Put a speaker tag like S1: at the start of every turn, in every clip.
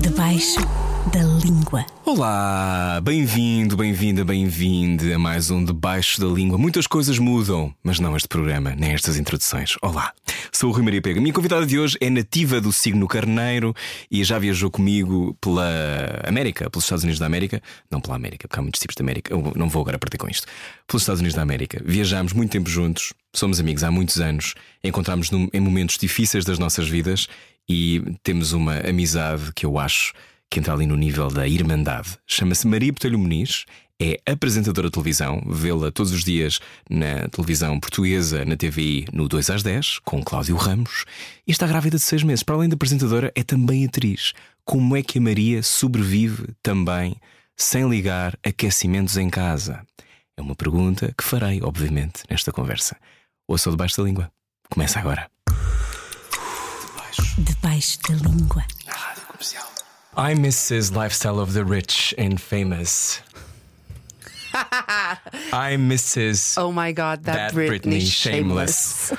S1: Debaixo da língua.
S2: Olá, bem-vindo, bem-vinda, bem-vinde a mais um Debaixo da Língua. Muitas coisas mudam, mas não este programa, nem estas introduções. Olá, sou o Rui Maria Pega. Minha convidada de hoje é nativa do signo Carneiro e já viajou comigo pela América, pelos Estados Unidos da América. Não pela América, porque há muitos tipos de América. Eu não vou agora partir com isto. Pelos Estados Unidos da América. Viajámos muito tempo juntos, somos amigos há muitos anos, encontramos em momentos difíceis das nossas vidas e temos uma amizade que eu acho que entra ali no nível da irmandade. Chama-se Maria Botelho Muniz, é apresentadora de televisão, vê-la todos os dias na televisão portuguesa, na TVI, no 2 às 10, com Cláudio Ramos, e está grávida de seis meses. Para além de apresentadora, é também atriz. Como é que a Maria sobrevive também sem ligar aquecimentos em casa? É uma pergunta que farei, obviamente, nesta conversa. Ouça debaixo da língua. Começa agora.
S1: Debaixo da língua.
S2: I miss his lifestyle of the rich and famous. I miss his
S3: Oh my God, that,
S2: that
S3: Britney,
S2: Britney shameless.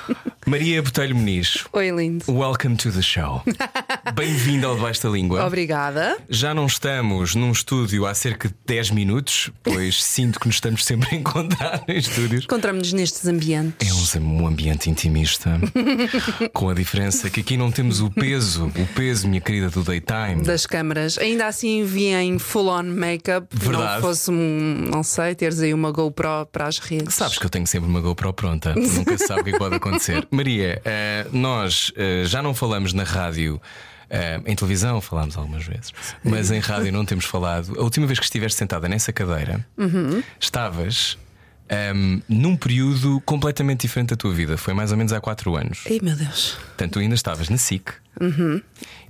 S2: Maria Botelho Muniz,
S3: Oi, lindo.
S2: welcome to the show. Bem-vinda ao Debaixo da Língua.
S3: Obrigada.
S2: Já não estamos num estúdio há cerca de 10 minutos, pois sinto que nos estamos sempre a encontrar em estúdios.
S3: Encontramos-nos nestes ambientes.
S2: É um, ambiente intimista, com a diferença que aqui não temos o peso, o peso, minha querida, do daytime.
S3: Das câmaras, ainda assim vi em full on make-up.
S2: Verdade.
S3: Não fosse um, não sei, teres aí uma GoPro para as redes.
S2: Sabes que eu tenho sempre uma GoPro pronta, nunca se sabe o que é que pode acontecer. Maria, eh, nós eh, já não falamos na rádio. eh, em televisão falámos algumas vezes, mas em rádio não temos falado. A última vez que estiveste sentada nessa cadeira, estavas ehm, num período completamente diferente da tua vida. Foi mais ou menos há 4 anos.
S3: Ai meu Deus.
S2: Portanto, tu ainda estavas na SIC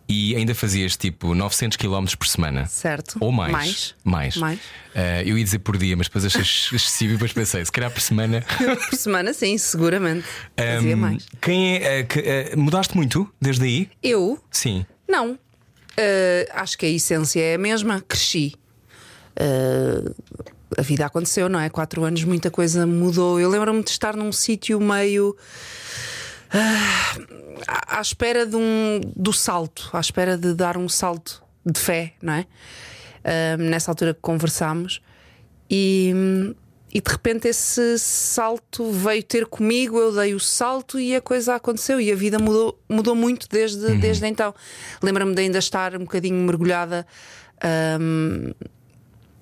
S2: e ainda fazias tipo 900 km por semana.
S3: Certo.
S2: Ou mais.
S3: Mais.
S2: Mais.
S3: Mais.
S2: Eh, eu ia dizer por dia, mas depois achei excessivo e depois pensei, se calhar por semana.
S3: Por semana, sim, seguramente. Fazia
S2: Ehm,
S3: mais.
S2: Quem é, eh, que, eh, mudaste muito desde aí?
S3: Eu?
S2: Sim.
S3: Não. Uh, acho que a essência é a mesma. Cresci. Uh, a vida aconteceu, não é? Quatro anos, muita coisa mudou. Eu lembro-me de estar num sítio meio. Ah, à espera de um, do salto, à espera de dar um salto de fé, não é? Ah, nessa altura que conversámos, e, e de repente esse salto veio ter comigo, eu dei o salto e a coisa aconteceu e a vida mudou, mudou muito desde, desde então. Lembro-me de ainda estar um bocadinho mergulhada. ahm,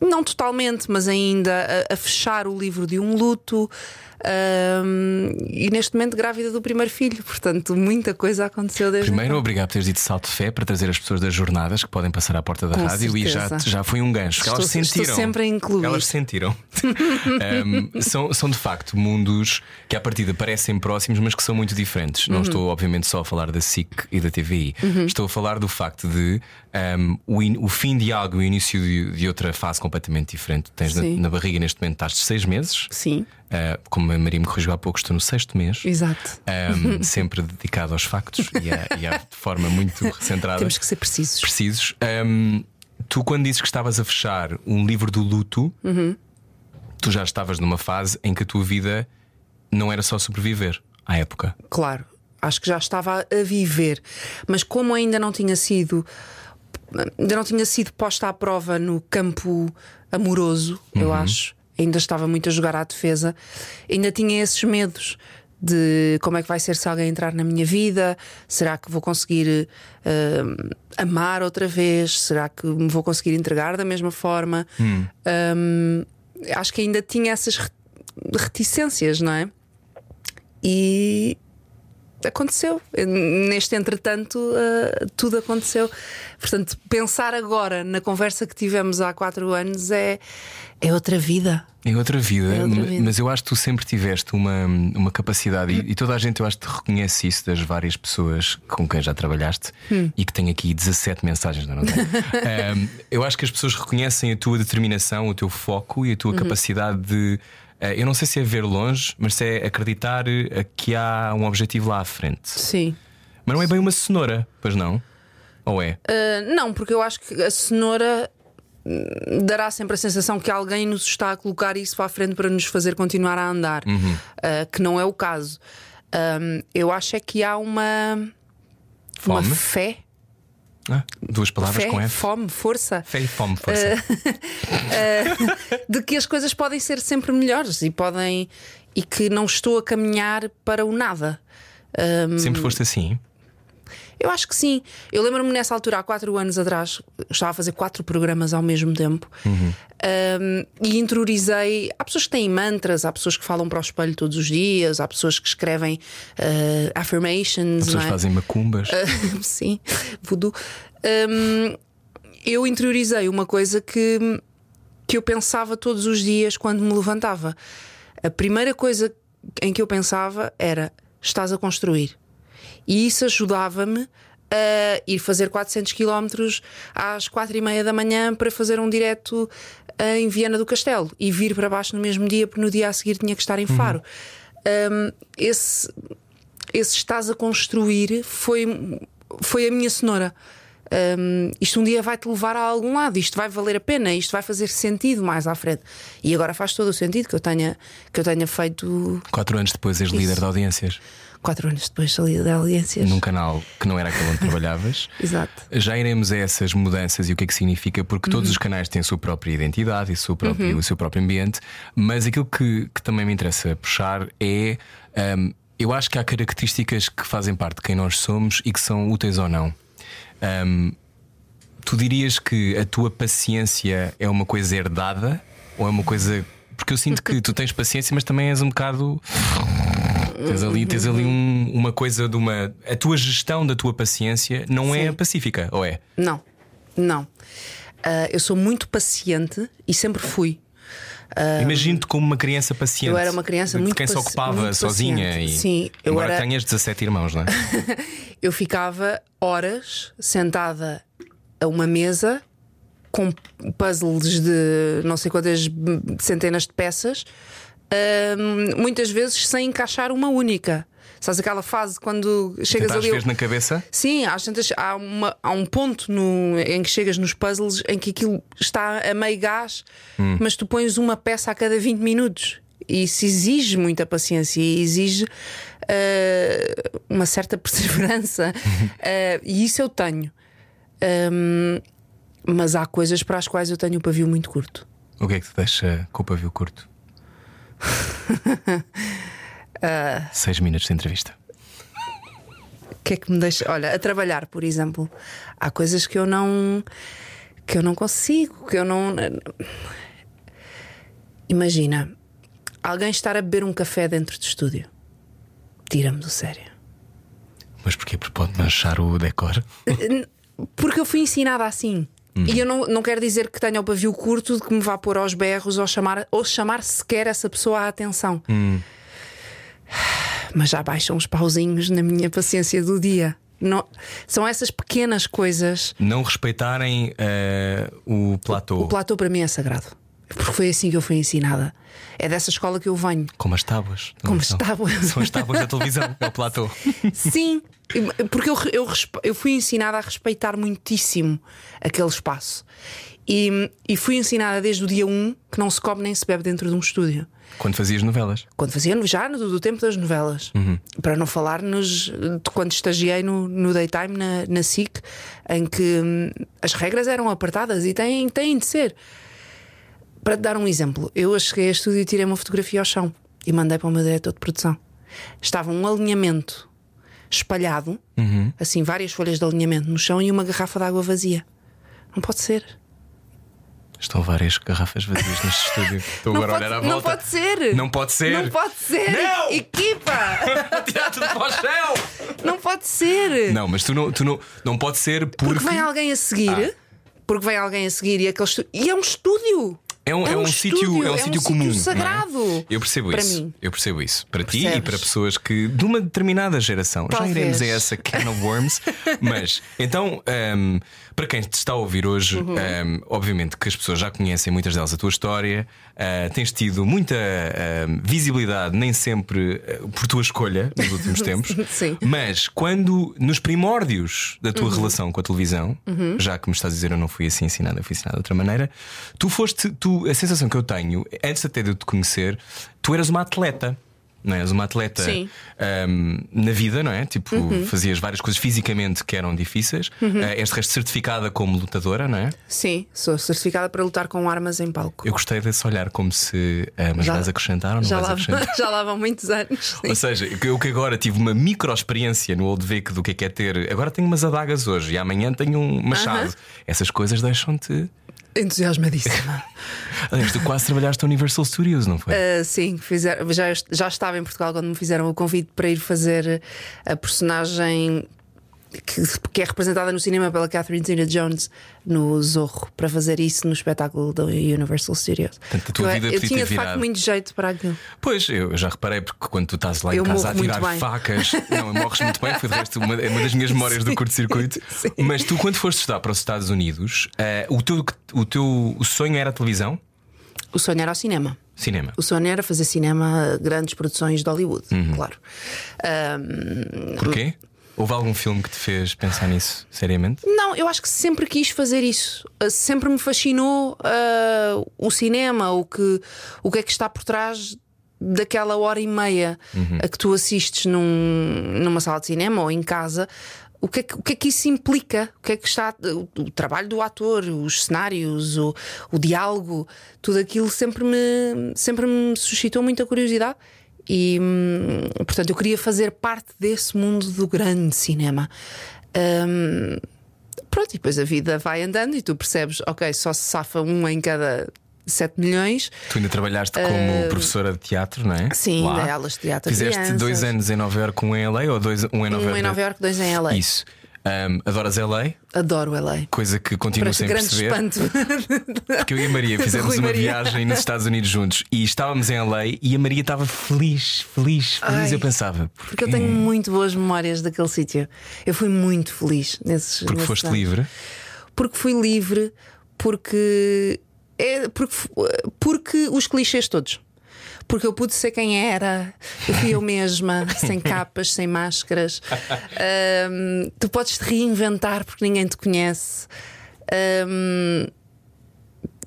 S3: não totalmente, mas ainda a, a fechar o livro de um luto ahm, e neste momento grávida do primeiro filho. Portanto, muita coisa aconteceu desde
S2: Primeiro,
S3: então.
S2: obrigado por teres dito salto de fé para trazer as pessoas das jornadas que podem passar à porta da
S3: Com
S2: rádio e já,
S3: certeza.
S2: já foi um gancho. que elas
S3: Estou- estou
S2: sentiram.
S3: sempre a incluir.
S2: Elas sentiram. Um, são, são de facto mundos que à partida parecem próximos, mas que são muito diferentes.
S3: Uhum.
S2: Não estou, obviamente, só a falar da SIC e da TVI. Estou a falar do facto de um, o, in- o fim de algo e o início de, de outra fase completamente diferente. Tens na, na barriga neste momento, estás de seis meses.
S3: Sim,
S2: Uh, como a Maria me corrigiu há pouco, estou no sexto mês.
S3: exato.
S2: Um, sempre dedicado aos factos e, a, e forma muito centrada.
S3: Temos que ser precisos.
S2: Precisos. Um, tu, quando dizes que estavas a fechar um livro do luto, tu já estavas numa fase em que a tua vida não era só sobreviver à época.
S3: Claro, acho que já estava a viver, mas como ainda não tinha sido ainda não tinha sido posta à prova no campo amoroso, eu acho, ainda estava muito a jogar à defesa, ainda tinha esses medos de como é que vai ser se alguém entrar na minha vida, será que vou conseguir eh, amar outra vez, será que me vou conseguir entregar da mesma forma? Um, acho que ainda tinha essas re- reticências, não é? E aconteceu. Neste entretanto, uh, tudo aconteceu. Portanto, pensar agora na conversa que tivemos há quatro anos é, é outra vida.
S2: É outra vida,
S3: É outra vida.
S2: mas eu acho que tu sempre tiveste uma, uma capacidade, e, e toda a gente eu acho que te reconhece isso das várias pessoas com quem já trabalhaste
S3: Hum.
S2: e que tem aqui 17 mensagens, não, não tem? Ahm, eu acho que as pessoas reconhecem a tua determinação, o teu foco e a tua
S3: Uhum.
S2: capacidade de. Eh, eu não sei se é ver longe, mas se é acreditar eh, que há um objetivo lá à frente.
S3: Sim.
S2: Mas não é bem uma cenoura, pois não? Ou é?
S3: Uh, não, porque eu acho que a cenoura hum, dará sempre a sensação que alguém nos está a colocar isso para a frente para nos fazer continuar a andar, Uh, que não é o caso. Hum, eu acho é que há uma, uma
S2: Fome?
S3: fé,
S2: Ah, duas palavras
S3: fé
S2: com F.
S3: fome, força.
S2: Fé e fome, força.
S3: de que as coisas podem ser sempre melhores e podem e que não estou a caminhar para o nada. Hum.
S2: Sempre foste assim.
S3: Eu acho que sim. Eu lembro-me nessa altura, há quatro anos atrás, estava a fazer quatro programas ao mesmo tempo Um, e interiorizei. Há pessoas que têm mantras, há pessoas que falam para o espelho todos os dias, há pessoas que escrevem uh, affirmations.
S2: As pessoas
S3: é?
S2: fazem macumbas.
S3: Sim, voodoo. Hum, eu interiorizei uma coisa que, que eu pensava todos os dias quando me levantava. A primeira coisa em que eu pensava era: estás a construir. E isso ajudava-me a ir fazer 400 km às 4 e meia da manhã para fazer um direto eh, em Viana do Castelo e vir para baixo no mesmo dia, porque no dia a seguir tinha que estar em Faro. Hum, esse, esse estás a construir foi, foi a minha cenoura. Hum, isto um dia vai te levar a algum lado, isto vai valer a pena, isto vai fazer sentido mais à frente. E agora faz todo o sentido que eu tenha, que eu tenha feito
S2: Quatro anos depois és líder de audiências
S3: quatro anos depois de sair da audiências.
S2: num canal que não era aquele onde trabalhavas.
S3: Exato.
S2: Já iremos a essas mudanças e o que é que significa, porque todos os canais têm a sua própria identidade e o seu próprio, o seu próprio ambiente, mas aquilo que, que também me interessa puxar é. hum, eu acho que há características que fazem parte de quem nós somos e que são úteis ou não. Hum, tu dirias que a tua paciência é uma coisa herdada ou é uma coisa. Porque eu sinto que tu tens paciência, mas também és um bocado. Tens ali, tens ali um- uma coisa de uma. A tua gestão da tua paciência não é
S3: Sim.
S2: pacífica, ou é?
S3: Não, não. Ah, eu sou muito paciente e sempre fui.
S2: Imagino-te como uma criança paciente.
S3: Eu era uma criança muito
S2: quem se ocupava sozinha
S3: paciente.
S2: e
S3: Sim, eu
S2: agora
S3: era-
S2: tenhas 17 irmãos, não é?
S3: Eu ficava horas sentada a uma mesa com puzzles de não sei quantas centenas de peças, muitas vezes sem encaixar uma única. Sabes aquela fase quando chegas ali.
S2: ver na cabeça?
S3: Sim, às tantas, há, uma- há um ponto no- em que chegas nos puzzles em que aquilo está a meio gás, mas tu pões uma peça a cada 20 minutos. E isso exige muita paciência e exige ah, uma certa perseverança. Ah, e isso eu tenho. Ahm, mas há coisas para as quais eu tenho o pavio muito curto.
S2: O que é que te deixa com o pavio curto?
S3: Ah.
S2: Seis minutos de entrevista.
S3: O que é que me deixa. Olha, a trabalhar, por exemplo, há coisas que eu não. que eu não consigo, que eu não. Imagina, alguém estar a beber um café dentro do estúdio. Tira-me do sério.
S2: Mas porquê? Porque pode manchar o decor?
S3: Porque eu fui ensinada assim. E eu não, não quero dizer que tenha o pavio curto de que me vá pôr aos berros ou chamar, ou chamar sequer essa pessoa à atenção. Mas já baixam os pauzinhos na minha paciência do dia. Não, são essas pequenas coisas.
S2: Não respeitarem eh, o platô.
S3: O platô para mim é sagrado. Porque foi assim que eu fui ensinada. É dessa escola que eu venho.
S2: Como as tábuas.
S3: Como as tábuas.
S2: São as tábuas da televisão, é o platô.
S3: Sim, porque eu, eu, eu fui ensinada a respeitar muitíssimo aquele espaço. E, e fui ensinada desde o dia 1 que não se come nem se bebe dentro de um estúdio.
S2: Quando fazias novelas.
S3: Quando fazia já no do tempo das novelas. Para não falar nos, de quando estagiei no, no daytime na, na SIC, em que hum, as regras eram apertadas e têm, têm de ser. Para te dar um exemplo, eu cheguei a estúdio e tirei uma fotografia ao chão e mandei para o meu diretor de produção. Estava um alinhamento espalhado, assim, várias folhas de alinhamento no chão e uma garrafa de água vazia. Não pode ser.
S2: Estão várias garrafas vazias neste estúdio. Estou
S3: Não
S2: agora a
S3: pode,
S2: olhar à
S3: não
S2: volta.
S3: pode ser.
S2: Não pode ser.
S3: Não pode ser.
S2: Não!
S3: Equipa!
S2: Tirar tudo para o chão!
S3: Não pode ser.
S2: Não, mas tu não, tu não, não pode ser porque.
S3: Porque vem alguém a seguir.
S2: Ah.
S3: Porque vem alguém a seguir e aquele estu... E é um estúdio.
S2: É um, é um sítio,
S3: estúdio,
S2: é um sítio comum. é?
S3: sagrado.
S2: Eu percebo
S3: para
S2: isso.
S3: Mim.
S2: Eu percebo isso. Para ti e
S3: Percebes?
S2: para pessoas que de uma determinada geração. Já
S3: Talvez.
S2: iremos a essa can of worms. mas então, hum, para quem te está a ouvir hoje,
S3: Uhum.
S2: hum, obviamente que as pessoas já conhecem muitas delas a tua história. Ah, tens tido muita hum, visibilidade, nem sempre ah, por tua escolha nos últimos tempos.
S3: Sim. Uhum.
S2: Mas quando nos primórdios da tua relação com a televisão, já que me estás a dizer eu não fui assim ensinada, fui ensinada de outra maneira, tu foste, tu, a sensação que eu tenho, antes até de eu te conhecer, tu eras uma atleta. Não é? És uma atleta ahm, na vida, não é? Tipo, fazias várias coisas fisicamente que eram difíceis. Ah, és de resto certificada como lutadora, não é?
S3: Sim, sou certificada para lutar com armas em palco.
S2: Eu gostei desse olhar como se. ah, mas
S3: Já-
S2: vais acrescentar ou não
S3: já,
S2: vais
S3: lá,
S2: acrescentar?
S3: já lá vão muitos anos. sim.
S2: Ou seja, eu que agora tive uma micro experiência no Old Vic do que é que é ter. Agora tenho umas adagas hoje e amanhã tenho um machado.
S3: Aham.
S2: Essas coisas deixam-te.
S3: Entusiasmadíssima.
S2: Aliás, tu quase trabalhaste a Universal Studios, não foi?
S3: Uh, sim, fizeram, já, já estava em Portugal quando me fizeram o convite para ir fazer a personagem que, que é representada no cinema pela Catherine Zeta Jones no Zorro, para fazer isso no espetáculo da Universal Studios.
S2: Portanto, a tua
S3: eu,
S2: vida
S3: eu
S2: podia
S3: tinha de facto muito jeito para aquilo.
S2: Pois, eu já reparei, porque quando tu estás lá em
S3: Eu
S2: casa a tirar facas, não, morres muito bem, foi de resto uma, é uma das minhas memórias do curto-circuito.
S3: sim.
S2: Mas tu, quando foste estudar para os Estados Unidos, eh, o, teu, o teu o sonho era a televisão?
S3: O sonho era o cinema.
S2: Cinema.
S3: O sonho era fazer cinema, grandes produções de Hollywood,
S2: Uhum.
S3: claro. Um,
S2: Porquê? Houve algum filme que te fez pensar nisso seriamente?
S3: Não, eu acho que sempre quis fazer isso. Uh, Sempre me fascinou uh, o cinema, o que, o que é que está por trás daquela hora e meia a que tu assistes num- numa sala de cinema ou em casa. O que, é que, o que é que isso implica? O que é que está. O, o trabalho do ator, os cenários, o, o diálogo, tudo aquilo sempre me, sempre me suscitou muita curiosidade. E hum, portanto eu queria fazer parte desse mundo do grande cinema. Hum, Pronto, e depois a vida vai andando e tu percebes, ok, só se safa um em cada 7 milhões.
S2: Tu ainda trabalhaste como professora de teatro, não é?
S3: Sim,
S2: Lá.
S3: aulas de teatro
S2: Fizeste
S3: crianças.
S2: dois anos em Nova Iorque, um em LA ou dois, um em Nova
S3: Um
S2: Iorque?
S3: em Nova Iorque, dois em LA.
S2: Isso. Ahm, adoras LA?
S3: Adoro LA.
S2: Coisa que continuo
S3: Parece
S2: sem perceber.
S3: espanto.
S2: Porque eu e a Maria fizemos
S3: Rui
S2: uma
S3: Maria.
S2: viagem nos Estados Unidos juntos e estávamos em LA e a Maria estava feliz, feliz, feliz.
S3: Ai,
S2: eu pensava,
S3: Porque eu tenho muito boas memórias daquele sítio. Eu fui muito feliz nesses.
S2: porque
S3: nesses
S2: foste
S3: anos.
S2: livre.
S3: Porque fui livre, porque. É, porque, porque os clichês todos. Porque eu pude ser quem era, eu fui eu mesma, sem capas, sem máscaras. Ahm, tu podes te reinventar porque ninguém te conhece. Ahm,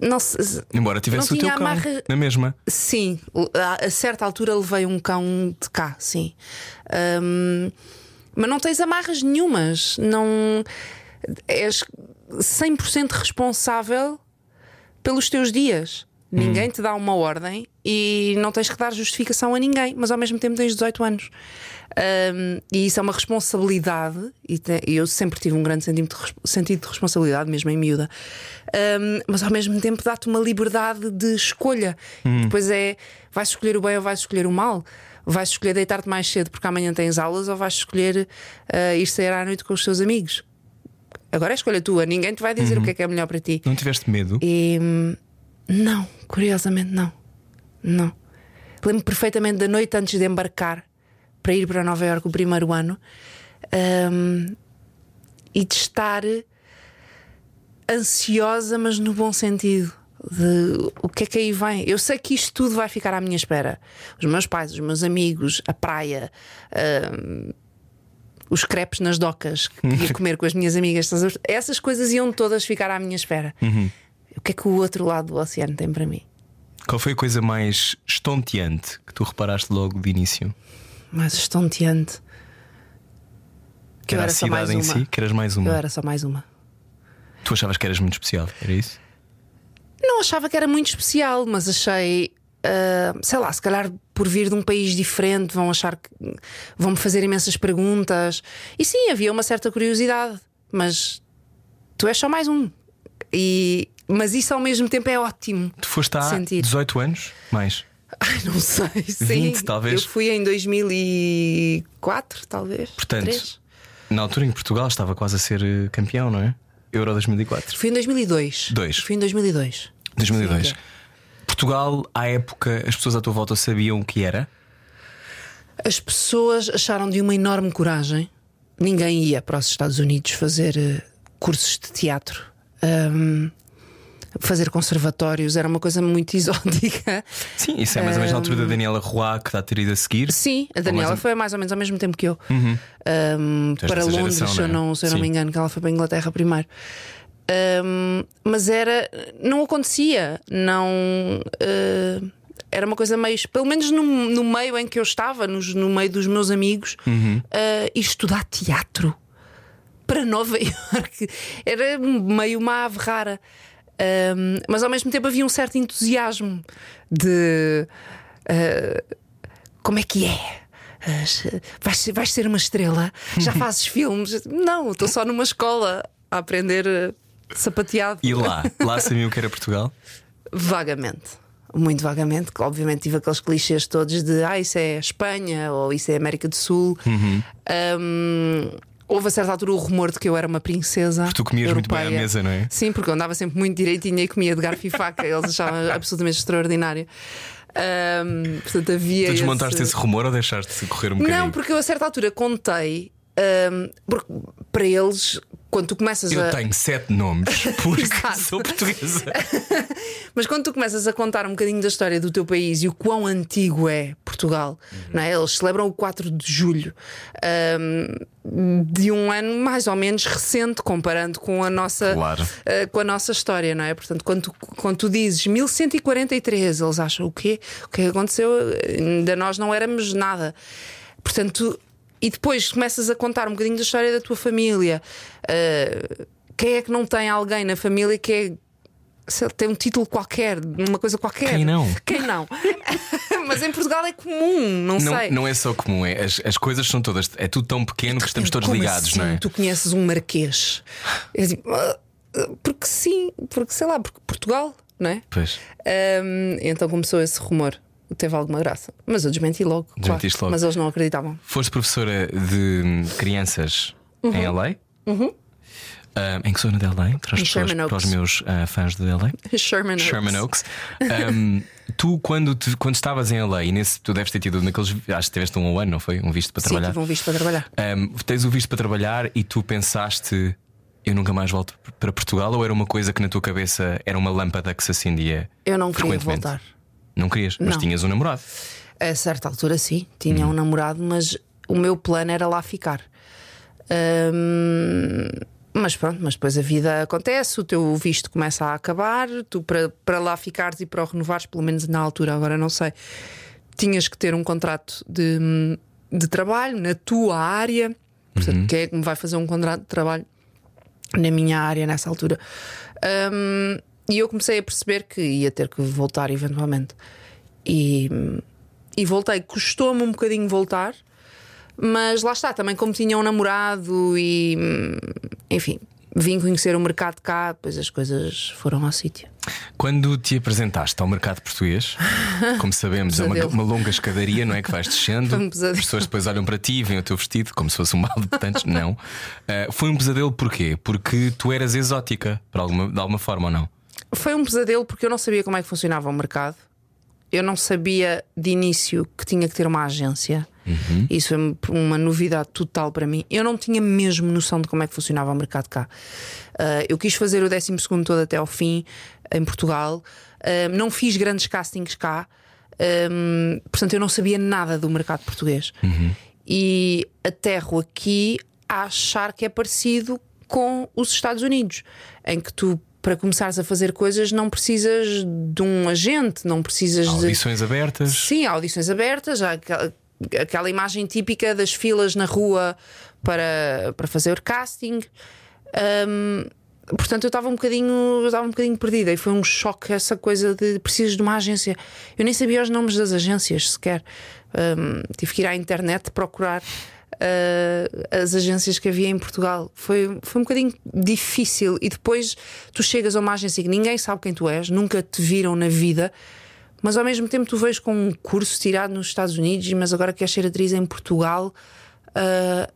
S3: não se-
S2: Embora tivesse o teu cão
S3: amarra-
S2: na mesma.
S3: Sim, a, certa altura levei um cão de cá, sim. Ahm, mas não tens amarras nenhumas. Não és 100% responsável pelos teus dias. Ninguém te dá uma ordem e não tens que dar justificação a ninguém, mas ao mesmo tempo tens 18 anos. Ahm, e isso é uma responsabilidade, e te- eu sempre tive um grande sentido de, responsabilidade, mesmo em miúda, Ahm, mas ao mesmo tempo dá-te uma liberdade de escolha. Depois é: vais escolher o bem ou vais escolher o mal? Vais escolher deitar-te mais cedo porque amanhã tens aulas ou vais escolher ah, ir sair à noite com os teus amigos? Agora é escolha tua, ninguém te vai dizer o que é que é melhor para ti.
S2: Não tiveste medo?
S3: E hum, não, curiosamente não. Não. Lembro perfeitamente da noite antes de embarcar para ir para Nova Iorque o primeiro ano hum, e de estar ansiosa, mas no bom sentido. De o que é que aí vem? Eu sei que isto tudo vai ficar à minha espera. Os meus pais, os meus amigos, a praia, hum, os crepes nas docas que ia comer com as minhas amigas, essas coisas iam todas ficar à minha espera. O que é que o outro lado do oceano tem para mim?
S2: Qual foi a coisa mais estonteante que tu reparaste logo de início?
S3: Mais estonteante.
S2: Que era a
S3: era mais
S2: cidade em
S3: uma.
S2: si? Que eras mais uma?
S3: Eu era só mais uma.
S2: Tu achavas que eras muito especial, era isso?
S3: Não achava que era muito especial, mas achei. ah, sei lá, se calhar por vir de um país diferente vão achar que. vão me fazer imensas perguntas. E sim, havia uma certa curiosidade, mas tu és só mais um. E, mas isso ao mesmo tempo é ótimo.
S2: Tu foste há
S3: Sentir.
S2: 18 anos? Mais.
S3: Ai, não sei. Sim.
S2: 20 talvez.
S3: Eu fui em 2004, talvez.
S2: Portanto,
S3: Três.
S2: na altura em que Portugal estava quase a ser eh, campeão, não é? Euro 2004.
S3: Fui em 2002.
S2: Dois.
S3: Fui em 2002.
S2: 2002.
S3: Sim.
S2: Portugal, à época, as pessoas à tua volta sabiam o que era?
S3: As pessoas acharam de uma enorme coragem. Ninguém ia para os Estados Unidos fazer eh, cursos de teatro. Ahm, fazer conservatórios era uma coisa muito exótica.
S2: Sim, isso é mais ou menos na altura da Daniela Roy que está a ter ido a seguir.
S3: Sim, a Daniela
S2: mais-
S3: foi mais ou menos ao mesmo tempo que eu.
S2: Uhum.
S3: Um, para Londres,
S2: geração,
S3: se eu
S2: não é?
S3: não, se eu não me engano, que ela foi para a Inglaterra primeiro. Um, mas era. Não acontecia. Não. uh, era uma coisa meio. Pelo menos no, no meio em que eu estava, nos- no, meio dos meus amigos, ah, ir estudar teatro para Nova Iorque. Era meio uma ave rara. Ahm, mas ao mesmo tempo havia um certo entusiasmo de ah, como é que é? Ah, Vais, ser- vais ser uma estrela? Já fazes filmes? Não, estou só numa escola a aprender ah, sapateado.
S2: E lá? Lá sabiam que era Portugal?
S3: Vagamente. Muito vagamente, que obviamente tive aqueles clichês todos de ah, isso é Espanha ou isso é América do Sul.
S2: Uhum.
S3: Ahm, houve a certa altura o rumor de que eu era uma princesa.
S2: Porque tu comias muito bem à
S3: europeia.
S2: mesa, não é?
S3: Sim, porque eu andava sempre muito direitinha e comia de garfo e faca. Eles achavam absolutamente extraordinário. Ahm, portanto, havia.
S2: Tu desmontaste
S3: esse...
S2: esse rumor ou deixaste correr um bocadinho?
S3: Não, porque eu a certa altura contei. ahm, porque para eles, quando tu começas
S2: Eu
S3: a.
S2: tenho sete nomes porque sou portuguesa.
S3: Mas quando tu começas a contar um bocadinho da história do teu país e o quão antigo é Portugal, não é? Eles celebram o 4 de julho ahm, de um ano mais ou menos recente, comparando com a nossa,
S2: Claro.
S3: ah, com a nossa história, não é? Portanto, quando tu, quando tu dizes 1143, eles acham o quê? O que é que aconteceu? Ainda nós não éramos nada. Portanto, e depois começas a contar um bocadinho da história da tua família. Ah, quem é que não tem alguém na família que é sei tem um título qualquer, uma coisa qualquer.
S2: Quem não?
S3: Quem não? Mas em Portugal é comum, não,
S2: Não,
S3: sei.
S2: não é só comum, é, as, as coisas são todas. É tudo tão pequeno que estamos todos ligados,
S3: assim
S2: não é?
S3: Tu conheces um marquês? É tipo, "Ah, ah, porque sim, porque sei lá, porque Portugal, não é?
S2: Pois.
S3: Ahm, então começou esse rumor. Teve alguma graça. Mas eu desmenti logo. claro.
S2: Logo.
S3: Mas eles não acreditavam.
S2: Foste professora de crianças
S3: Uhum.
S2: em LA? Ah, em que zona de LA? Para, as pessoas, para os
S3: Oaks.
S2: meus ah, fãs de LA?
S3: Sherman Oaks.
S2: Sherman Oaks. Um, tu, quando, te- quando estavas em LA, e nesse, tu deves ter tido naqueles. Acho que tiveste um ano, não foi? Um visto para
S3: Sim,
S2: trabalhar.
S3: tive um visto para trabalhar.
S2: Um, tens o visto para trabalhar e tu pensaste. Eu nunca mais volto para Portugal ou era uma coisa que na tua cabeça era uma lâmpada que se acendia?
S3: Eu não queria voltar.
S2: Não querias, mas
S3: Não.
S2: tinhas um namorado.
S3: A certa altura, sim, tinha
S2: Uhum.
S3: um namorado, mas o meu plano era lá ficar. Mas pronto, mas depois a vida acontece, o teu visto começa a acabar, tu para, para lá ficares e para o renovares, pelo menos na altura, agora não sei, tinhas que ter um contrato de, de trabalho na tua área. Portanto, quem é que me vai fazer um contrato de trabalho na minha área nessa altura? Ahm, e eu comecei a perceber que ia ter que voltar eventualmente. E, e voltei. Custou-me um bocadinho voltar, mas lá está, também como tinha um namorado e enfim, vim conhecer o mercado cá, depois as coisas foram ao sítio.
S2: Quando te apresentaste ao mercado português, como sabemos, é uma, uma longa escadaria, não é? Que vais descendo.
S3: Foi um.
S2: As pessoas depois olham para ti, veem o teu vestido como se fosse um balde de tantos. Não. Ah, foi um pesadelo porquê? Porque tu eras exótica, por alguma, de alguma forma ou não?
S3: Foi um pesadelo porque eu não sabia como é que funcionava o mercado. Eu não sabia de início que tinha que ter uma agência. Isso foi uma novidade total para mim. Eu não tinha mesmo noção de como é que funcionava o mercado cá. Ah, eu quis fazer o 12 todo até ao fim em Portugal. Ah, não fiz grandes castings cá. Ah, portanto, eu não sabia nada do mercado português. E aterro aqui a achar que é parecido com os Estados Unidos, em que tu, para começares a fazer coisas, não precisas de um agente, não precisas de.
S2: Audições abertas.
S3: Sim, há audições abertas, há aquela, aquela imagem típica das filas na rua para, para fazer casting. Hum, portanto, eu estava um bocadinho, estava um bocadinho perdida e foi um choque essa coisa de precisas de uma agência. Eu nem sabia os nomes das agências sequer. Hum, tive que ir à internet procurar uh, as agências que havia em Portugal. Foi, foi um bocadinho difícil. E depois tu chegas a uma agência que ninguém sabe quem tu és, nunca te viram na vida. Mas ao mesmo tempo tu vês com um curso tirado nos Estados Unidos, mas agora queres ser atriz em Portugal, ah,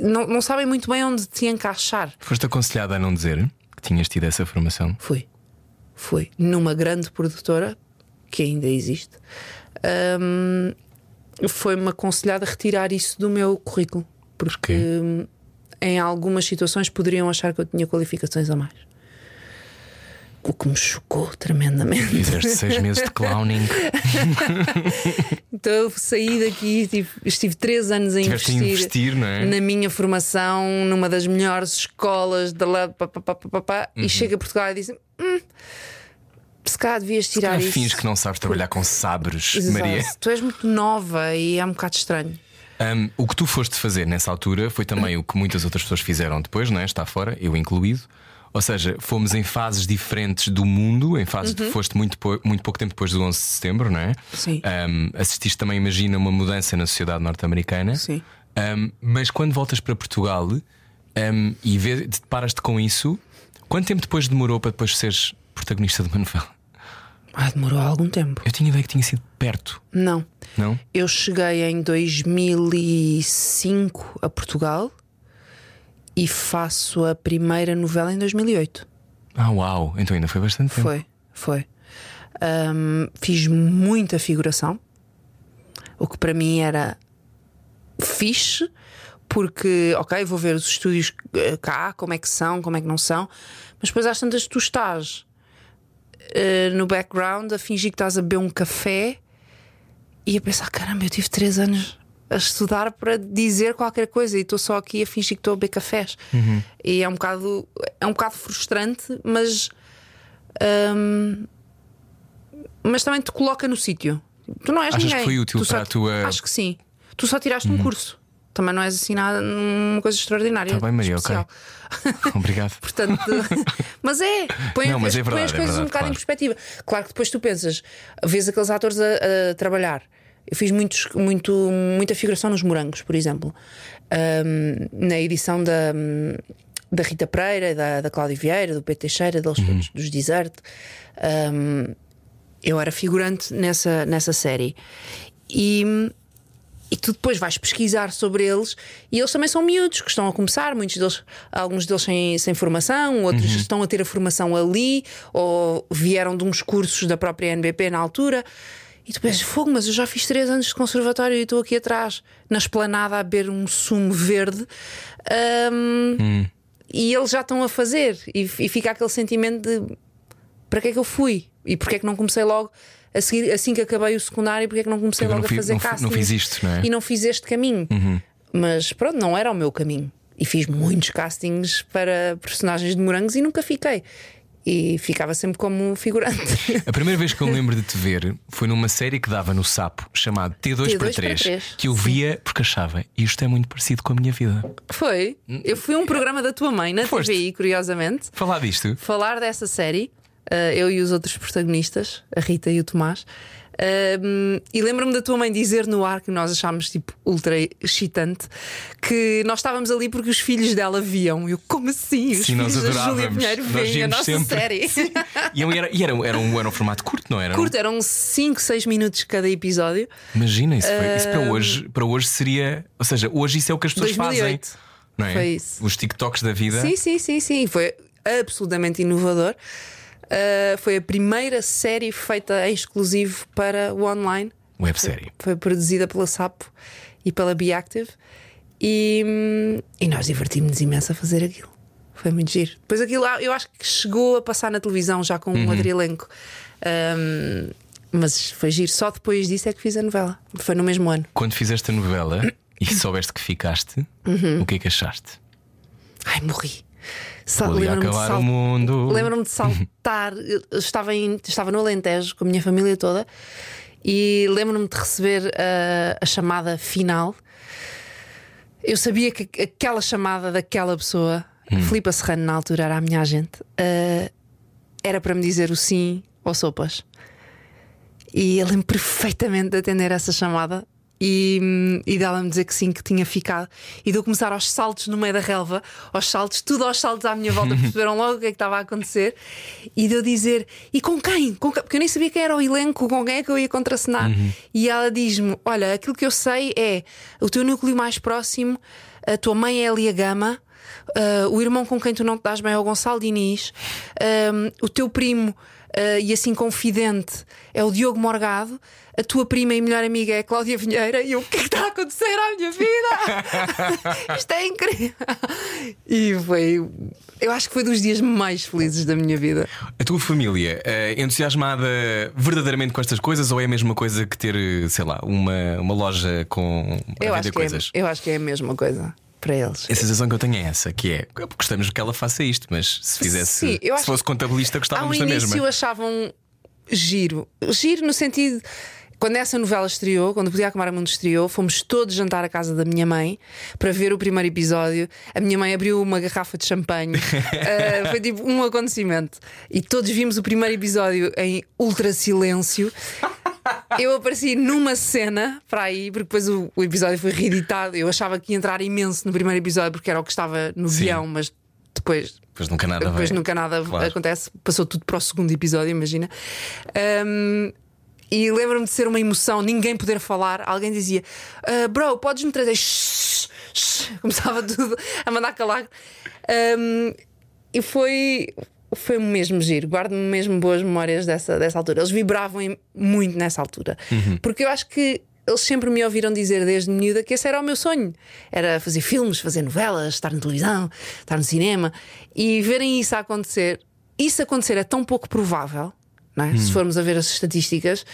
S3: não, não sabem muito bem onde te encaixar.
S2: Foste aconselhada a não dizer que tinhas tido essa formação.
S3: Fui. Fui. Numa grande produtora, que ainda existe, Ahm, foi-me aconselhado a retirar isso do meu currículo. Porque
S2: Porquê?
S3: hum, em algumas situações poderiam achar que eu tinha qualificações a mais. O que me chocou tremendamente.
S2: Fizeste seis meses de clowning,
S3: Então eu saí daqui, estive, estive três anos a
S2: tiveste
S3: investir,
S2: investir, é?
S3: na minha formação, numa das melhores escolas da lá, pá, pá, pá, pá, pá,
S2: Uhum.
S3: e chego a Portugal e dizem: "Hum, se calhar devias tirar isso.
S2: Fins que não sabes trabalhar com sabres,
S3: Exato.
S2: Maria.
S3: Tu és muito nova e é um bocado estranho.
S2: Um, o que tu foste fazer nessa altura foi também o que muitas outras pessoas fizeram depois, não é? Está fora, eu incluído. Ou seja, fomos em fases diferentes do mundo, em fases
S3: Uhum.
S2: que foste muito, muito pouco tempo depois do 11 de setembro, não é?
S3: Sim.
S2: Um, assististe também, imagina, uma mudança na sociedade norte-americana.
S3: Sim.
S2: Um, mas quando voltas para Portugal um, e deparas-te com isso, quanto tempo depois demorou para depois seres protagonista de uma novela?
S3: Ah, demorou algum tempo.
S2: Eu tinha ideia que tinha sido perto,
S3: Não.
S2: não?
S3: Eu cheguei em 2005 a Portugal e faço a primeira novela em 2008.
S2: Ah, uau! Então ainda foi bastante tempo.
S3: Foi, foi. Ahm, fiz muita figuração, o que para mim era fixe, porque, ok, vou ver os estúdios eh, cá, como é que são, como é que não são, mas depois às tantas tu estás eh, no background a fingir que estás a beber um café e a pensar: caramba, eu tive três anos a estudar para dizer qualquer coisa e estou só aqui a fingir que estou a beber cafés. E é um bocado, é um bocado frustrante, mas. hum, mas também te coloca no sítio. Tu não és
S2: Achas que
S3: ninguém.
S2: foi útil
S3: Tu só-
S2: para a tua- Uhum.
S3: Acho que sim. Tu só tiraste um curso. Também não és assim nada, uma coisa extraordinária.
S2: Tá bem, Maria, ok.
S3: especial.
S2: Obrigado.
S3: Portanto, mas é, põe,
S2: Não, mas
S3: as,
S2: é
S3: põe
S2: verdade,
S3: as
S2: é
S3: coisas
S2: verdade,
S3: um bocado
S2: claro.
S3: em perspectiva. Claro que depois tu pensas, vês aqueles atores a, a trabalhar. Eu fiz muitos, muito, muita figuração nos morangos, por exemplo, Ahm, na edição da, da Rita Pereira, da, da Cláudia Vieira, do Pedro Teixeira, deles
S2: Uhum.
S3: todos, dos Desert. Ahm, eu era figurante nessa, nessa série. E, e tu depois vais pesquisar sobre eles e eles também são miúdos que estão a começar, muitos deles, alguns deles sem, sem formação, outros estão a ter a formação ali ou vieram de uns cursos da própria NBP na altura. E tu pensas, fogo, mas eu já fiz três anos de conservatório e estou aqui atrás, na esplanada, a beber um sumo verde. Ahm, E eles já estão a fazer, e, e fica aquele sentimento de para que é que eu fui? E porque é que não comecei logo a seguir, assim que acabei o secundário, porque é que não comecei logo
S2: não
S3: a fazer casting?
S2: não fiz isto, não é? Uhum.
S3: E não fiz este caminho. Mas pronto, não era o meu caminho. E fiz muitos castings para personagens de morangos e nunca fiquei. E ficava sempre como figurante.
S2: A primeira vez que eu me lembro de te ver foi numa série que dava no Sapo, chamado T2,
S3: T2
S2: para
S3: para
S2: 3,
S3: três.
S2: que eu via porque achava isto é muito parecido com a minha vida.
S3: Foi. Eu fui um programa da tua mãe na
S2: Foste.
S3: TVI, curiosamente.
S2: Falar disto.
S3: falar dessa série, eu e os outros protagonistas, a Rita e o Tomás. Um, e lembro-me da tua mãe dizer no ar que nós achámos tipo ultra excitante que nós estávamos ali porque os filhos dela viam. Eu, como assim? Os
S2: Sim,
S3: filhos da Júlia. Pinheiro veem a nossa
S2: sempre.
S3: série.
S2: E eu era, e era, era, um, era um formato curto, não era?
S3: Curto, eram 5, 6 minutos cada episódio.
S2: Imagina, isso, foi- isso para, hoje, para hoje seria. Ou seja, hoje isso é o que as pessoas
S3: 2008.
S2: fazem. Não é?
S3: Foi isso.
S2: Os TikToks da vida.
S3: Sim, sim, sim, sim. Foi absolutamente inovador. Uh, foi a primeira série feita em exclusivo para o online.
S2: Websérie.
S3: Foi produzida pela Sapo e pela Be Active. E, hum, e nós divertimos-nos imenso a fazer aquilo. Foi muito giro. Depois aquilo eu acho que chegou a passar na televisão já com um outro elenco. Hum, mas foi giro. Só depois disso é que fiz a novela. Foi no mesmo ano.
S2: Quando fizeste a novela e soubeste que ficaste,
S3: Uhum.
S2: o que é que achaste?
S3: Ai, morri.
S2: Podia
S3: lembro-me de
S2: acabar
S3: sal-
S2: o mundo.
S3: Lembro-me de saltar. Estava, em- estava no Alentejo com a minha família toda e lembro-me de receber a, a chamada final. Eu sabia que aquela chamada daquela pessoa,
S2: Hum.
S3: Filipa Serrano, na altura era a minha agente, eh, era para me dizer o sim ou sopas. E eu lembro perfeitamente de atender essa chamada e, hum, e dela me dizer que sim, que tinha ficado. E de eu começar aos saltos no meio da relva, aos saltos, tudo aos saltos à minha volta, perceberam logo o que é que estava a acontecer. E de eu dizer, e com quem? Com quem? Porque eu nem sabia quem era o elenco, com quem é que eu ia contracenar. E ela diz-me: Olha, aquilo que eu sei é o teu núcleo mais próximo, a tua mãe é a Elia Gama. Uh, o irmão com quem tu não te dás bem é o Gonçalo Diniz, Um, o teu primo uh, e assim confidente é o Diogo Morgado, a tua prima e melhor amiga é a Cláudia Vinheira. E eu, o que é que está a acontecer à minha vida? Isto é incrível. E foi, eu acho que foi dos dias mais felizes da minha vida.
S2: A tua família é entusiasmada verdadeiramente com estas coisas ou é a mesma coisa que ter, sei lá, uma, uma loja com
S3: Eu acho, que é,
S2: coisas?
S3: eu acho que é a mesma coisa para eles.
S2: A sensação que eu tenho é essa, que é gostamos que ela faça isto, mas se fizesse
S3: Sim,
S2: se fosse contabilista
S3: Ao
S2: gostávamos da
S3: início
S2: mesma.
S3: achavam giro. Giro no sentido. Quando essa novela estreou, quando o Podia Acamar Mundo estreou, fomos todos jantar à casa da minha mãe para ver o primeiro episódio. A minha mãe abriu uma garrafa de champanhe. Uh, foi tipo um acontecimento. E todos vimos o primeiro episódio em ultra silêncio. Eu apareci numa cena para aí, porque depois o, o, episódio foi reeditado. Eu achava que ia entrar imenso no primeiro episódio porque era o que estava no
S2: Sim.
S3: guião, mas depois.
S2: Depois nunca nada
S3: Depois
S2: vai.
S3: nunca nada
S2: Claro.
S3: acontece. Passou tudo para o segundo episódio, imagina. Um, e lembro-me de ser uma emoção, ninguém poder falar. Alguém dizia: "Ah, Bro, podes-me trazer. Shhh, shhh." Começava tudo a mandar calar. Um, e foi. Foi mesmo giro, guardo-me mesmo boas memórias dessa, dessa altura. Eles vibravam em- muito nessa altura, porque eu acho que eles sempre me ouviram dizer desde miúda que esse era o meu sonho. Era fazer filmes, fazer novelas, estar na televisão, estar no cinema e verem isso acontecer. Isso acontecer é tão pouco provável, é? se formos a ver as estatísticas.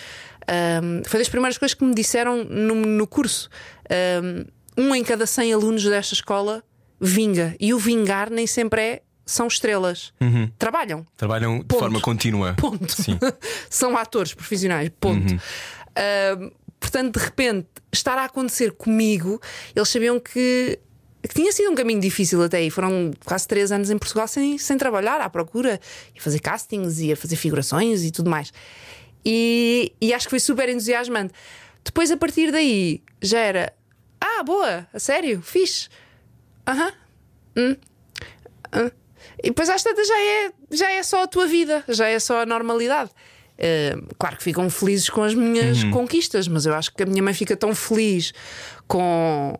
S3: Ahm, foi das primeiras coisas que me disseram no, no curso. Ahm, um em cada 100 alunos desta escola vinga. E o vingar nem sempre é. São estrelas. Trabalham.
S2: Trabalham de
S3: Ponto.
S2: forma contínua.
S3: Ponto.
S2: Sim.
S3: São atores profissionais. Ponto. Ah, portanto, de repente, estar a acontecer comigo, eles sabiam que. que tinha sido um caminho difícil até aí. Foram quase três anos em Portugal sem, sem trabalhar à procura, e fazer castings, e a fazer figurações e tudo mais. E, e acho que foi super entusiasmante. Depois, a partir daí, já era. Ah, boa, a sério, fixe. Aham. Hum. Ah. E depois às tantas já é, já é só a tua vida, já é só a normalidade. Eh, claro que ficam felizes com as minhas conquistas, mas eu acho que a minha mãe fica tão feliz com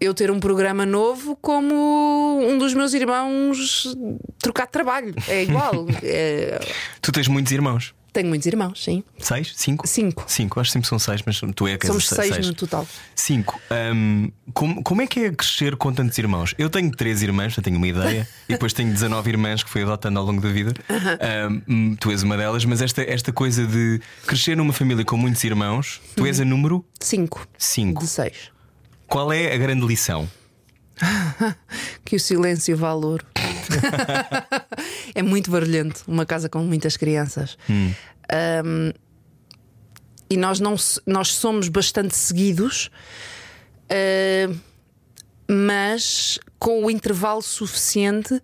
S3: eu ter um programa novo como um dos meus irmãos trocar de trabalho. É igual. Eh,
S2: Tu tens muitos irmãos.
S3: Tenho muitos irmãos, sim.
S2: Seis? Cinco?
S3: Cinco.
S2: Cinco, acho que sempre são seis, mas tu é que és
S3: Somos
S2: o se-
S3: seis no total.
S2: Cinco. Hum, como, como é que é crescer com tantos irmãos? Eu tenho três irmãs, já tenho uma ideia, e depois tenho 19 irmãs que fui adotando ao longo da vida. Hum, tu és uma delas, mas esta, esta coisa de crescer numa família com muitos irmãos, tu és a número
S3: Cinco.
S2: cinco.
S3: De seis.
S2: Qual é a grande lição?
S3: Que o silêncio vale ouro. é muito barulhento uma casa com muitas crianças. Um, e nós, não, nós somos bastante seguidos, uh, mas com o intervalo suficiente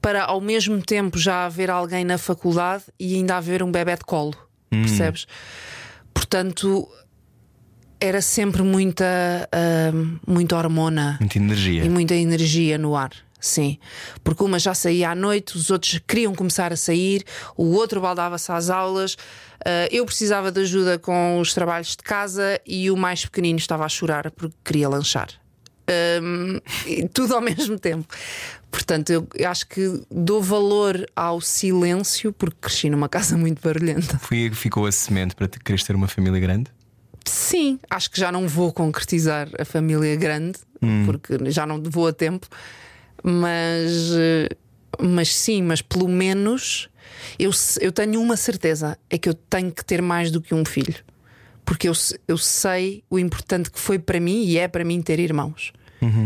S3: para ao mesmo tempo já haver alguém na faculdade e ainda haver um bebê de colo. Percebes? Portanto, era sempre muita, um, muita hormona
S2: Muita energia.
S3: e muita energia no ar. Sim, porque uma já saía à noite, os outros queriam começar a sair, o outro baldava-se às aulas, ah, eu precisava de ajuda com os trabalhos de casa e o mais pequenino estava a chorar porque queria lanchar. Ahm, e tudo ao mesmo tempo. Portanto, eu acho que dou valor ao silêncio porque cresci numa casa muito barulhenta.
S2: Foi ficou a semente para te quereres ter uma família grande?
S3: Sim, acho que já não vou concretizar a família grande, porque já não vou a tempo, mas, eh, mas sim, mas pelo menos eu, eu tenho uma certeza: é que eu tenho que ter mais do que um filho, porque eu, eu sei o importante que foi para mim e é para mim ter irmãos.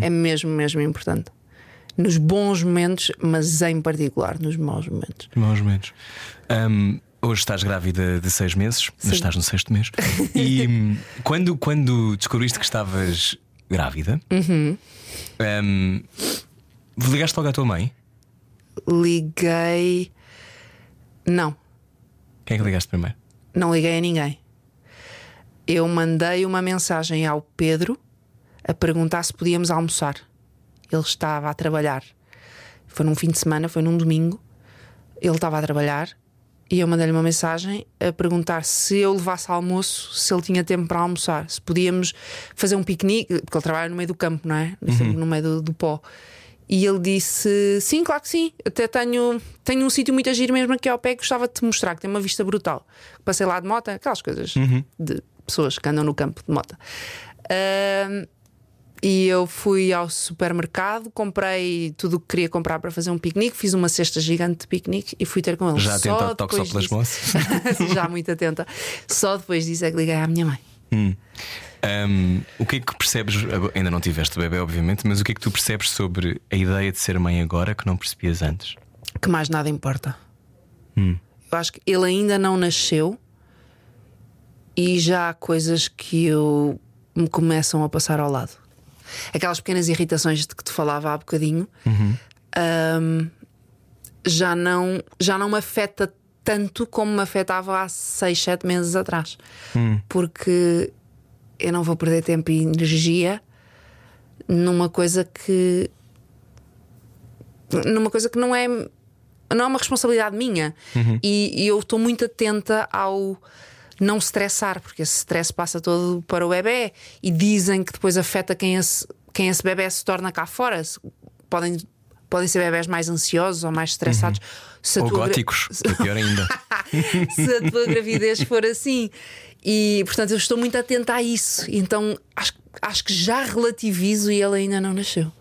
S3: É mesmo, mesmo importante. Nos bons momentos, mas em particular nos maus momentos.
S2: Mais ou menos. Hum, hoje estás grávida de seis meses, mas estás no sexto mês. E hum, quando, quando descobriste que estavas grávida, hum, ligaste logo à tua mãe?
S3: Liguei. Não,
S2: Quem é que ligaste primeiro?
S3: não liguei a ninguém. Eu mandei uma mensagem ao Pedro a perguntar se podíamos almoçar. Ele estava a trabalhar. Foi num fim de semana, foi num domingo. Ele estava a trabalhar e eu mandei-lhe uma mensagem a perguntar se eu levasse almoço, se ele tinha tempo para almoçar, se podíamos fazer um piquenique, porque ele trabalha no meio do campo, não é? Sempre no meio do, do pó. E ele disse: Sim, claro que sim. Até tenho, tenho um sítio muito agir mesmo aqui ao pé que gostava de te mostrar, que tem uma vista brutal. Passei lá de moto, aquelas coisas de pessoas que andam no campo de moto. E eu fui ao supermercado, comprei tudo o que queria comprar para fazer um piquenique, fiz uma cesta gigante de piquenique e fui ter com ele.
S2: Já atenta ao toque só
S3: depois
S2: pelas
S3: disso-
S2: moças?
S3: Já muito atenta. Só depois disso é que liguei à minha mãe.
S2: Hum, o que é que percebes? Ainda não tiveste bebê, obviamente, mas o que é que tu percebes sobre a ideia de ser mãe agora que não percebias antes?
S3: Que mais nada importa. Eu acho que ele ainda não nasceu e já há coisas que eu me começam a passar ao lado. Aquelas pequenas irritações de que te falava há bocadinho hum, já, não, já não me afeta tanto como me afetava há 6, 7 meses atrás. Porque eu não vou perder tempo e energia numa coisa que numa coisa que não é não é uma responsabilidade minha. E, e eu estou muito atenta ao não estressar porque esse stress passa todo para o bebê e dizem que depois afeta quem esse, quem esse bebê se torna cá fora. Podem podem ser bebés mais ansiosos ou mais estressados. A
S2: Ou
S3: gra-
S2: góticos, é pior ainda.
S3: se a tua gravidez for assim. E portanto eu estou muito atenta a isso. Então acho, acho que já relativizo e ele ainda não nasceu.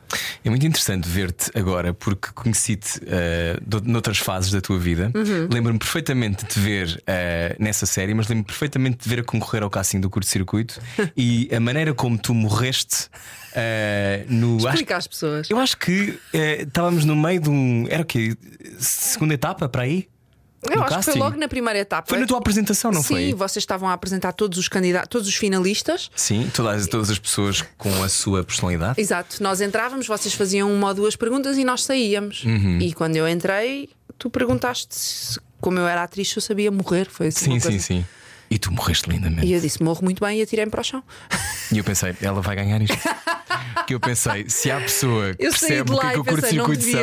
S2: É muito interessante ver-te agora, porque conheci-te uh, noutras fases da tua vida.
S3: Uhum.
S2: Lembro-me perfeitamente de te ver uh, nessa série, mas lembro-me perfeitamente de te ver a concorrer ao casting do curto-circuito e a maneira como tu morreste uh, no.
S3: Explica às pessoas.
S2: eu acho que uh, estávamos no meio de um. Era o quê? Segunda etapa para aí?
S3: Eu acho que
S2: casting?
S3: foi logo na primeira etapa.
S2: Foi na tua apresentação, não
S3: Sim,
S2: foi?
S3: vocês estavam a apresentar todos os candidatos, todos os finalistas.
S2: Sim, todas, todas as pessoas com a sua personalidade.
S3: Exato, nós entrávamos, vocês faziam uma ou duas perguntas e nós saíamos.
S2: Uhum.
S3: E quando eu entrei, tu perguntaste se, como eu era atriz, se eu sabia morrer. Foi assim
S2: Sim, sim, sim. E tu morreste lindamente.
S3: E eu disse: morro muito bem e atirei-me para o chão.
S2: E eu pensei, ela vai ganhar isto. que eu pensei, se há pessoa que
S3: Eu
S2: percebe
S3: de
S2: o que é que o curto-circuito são.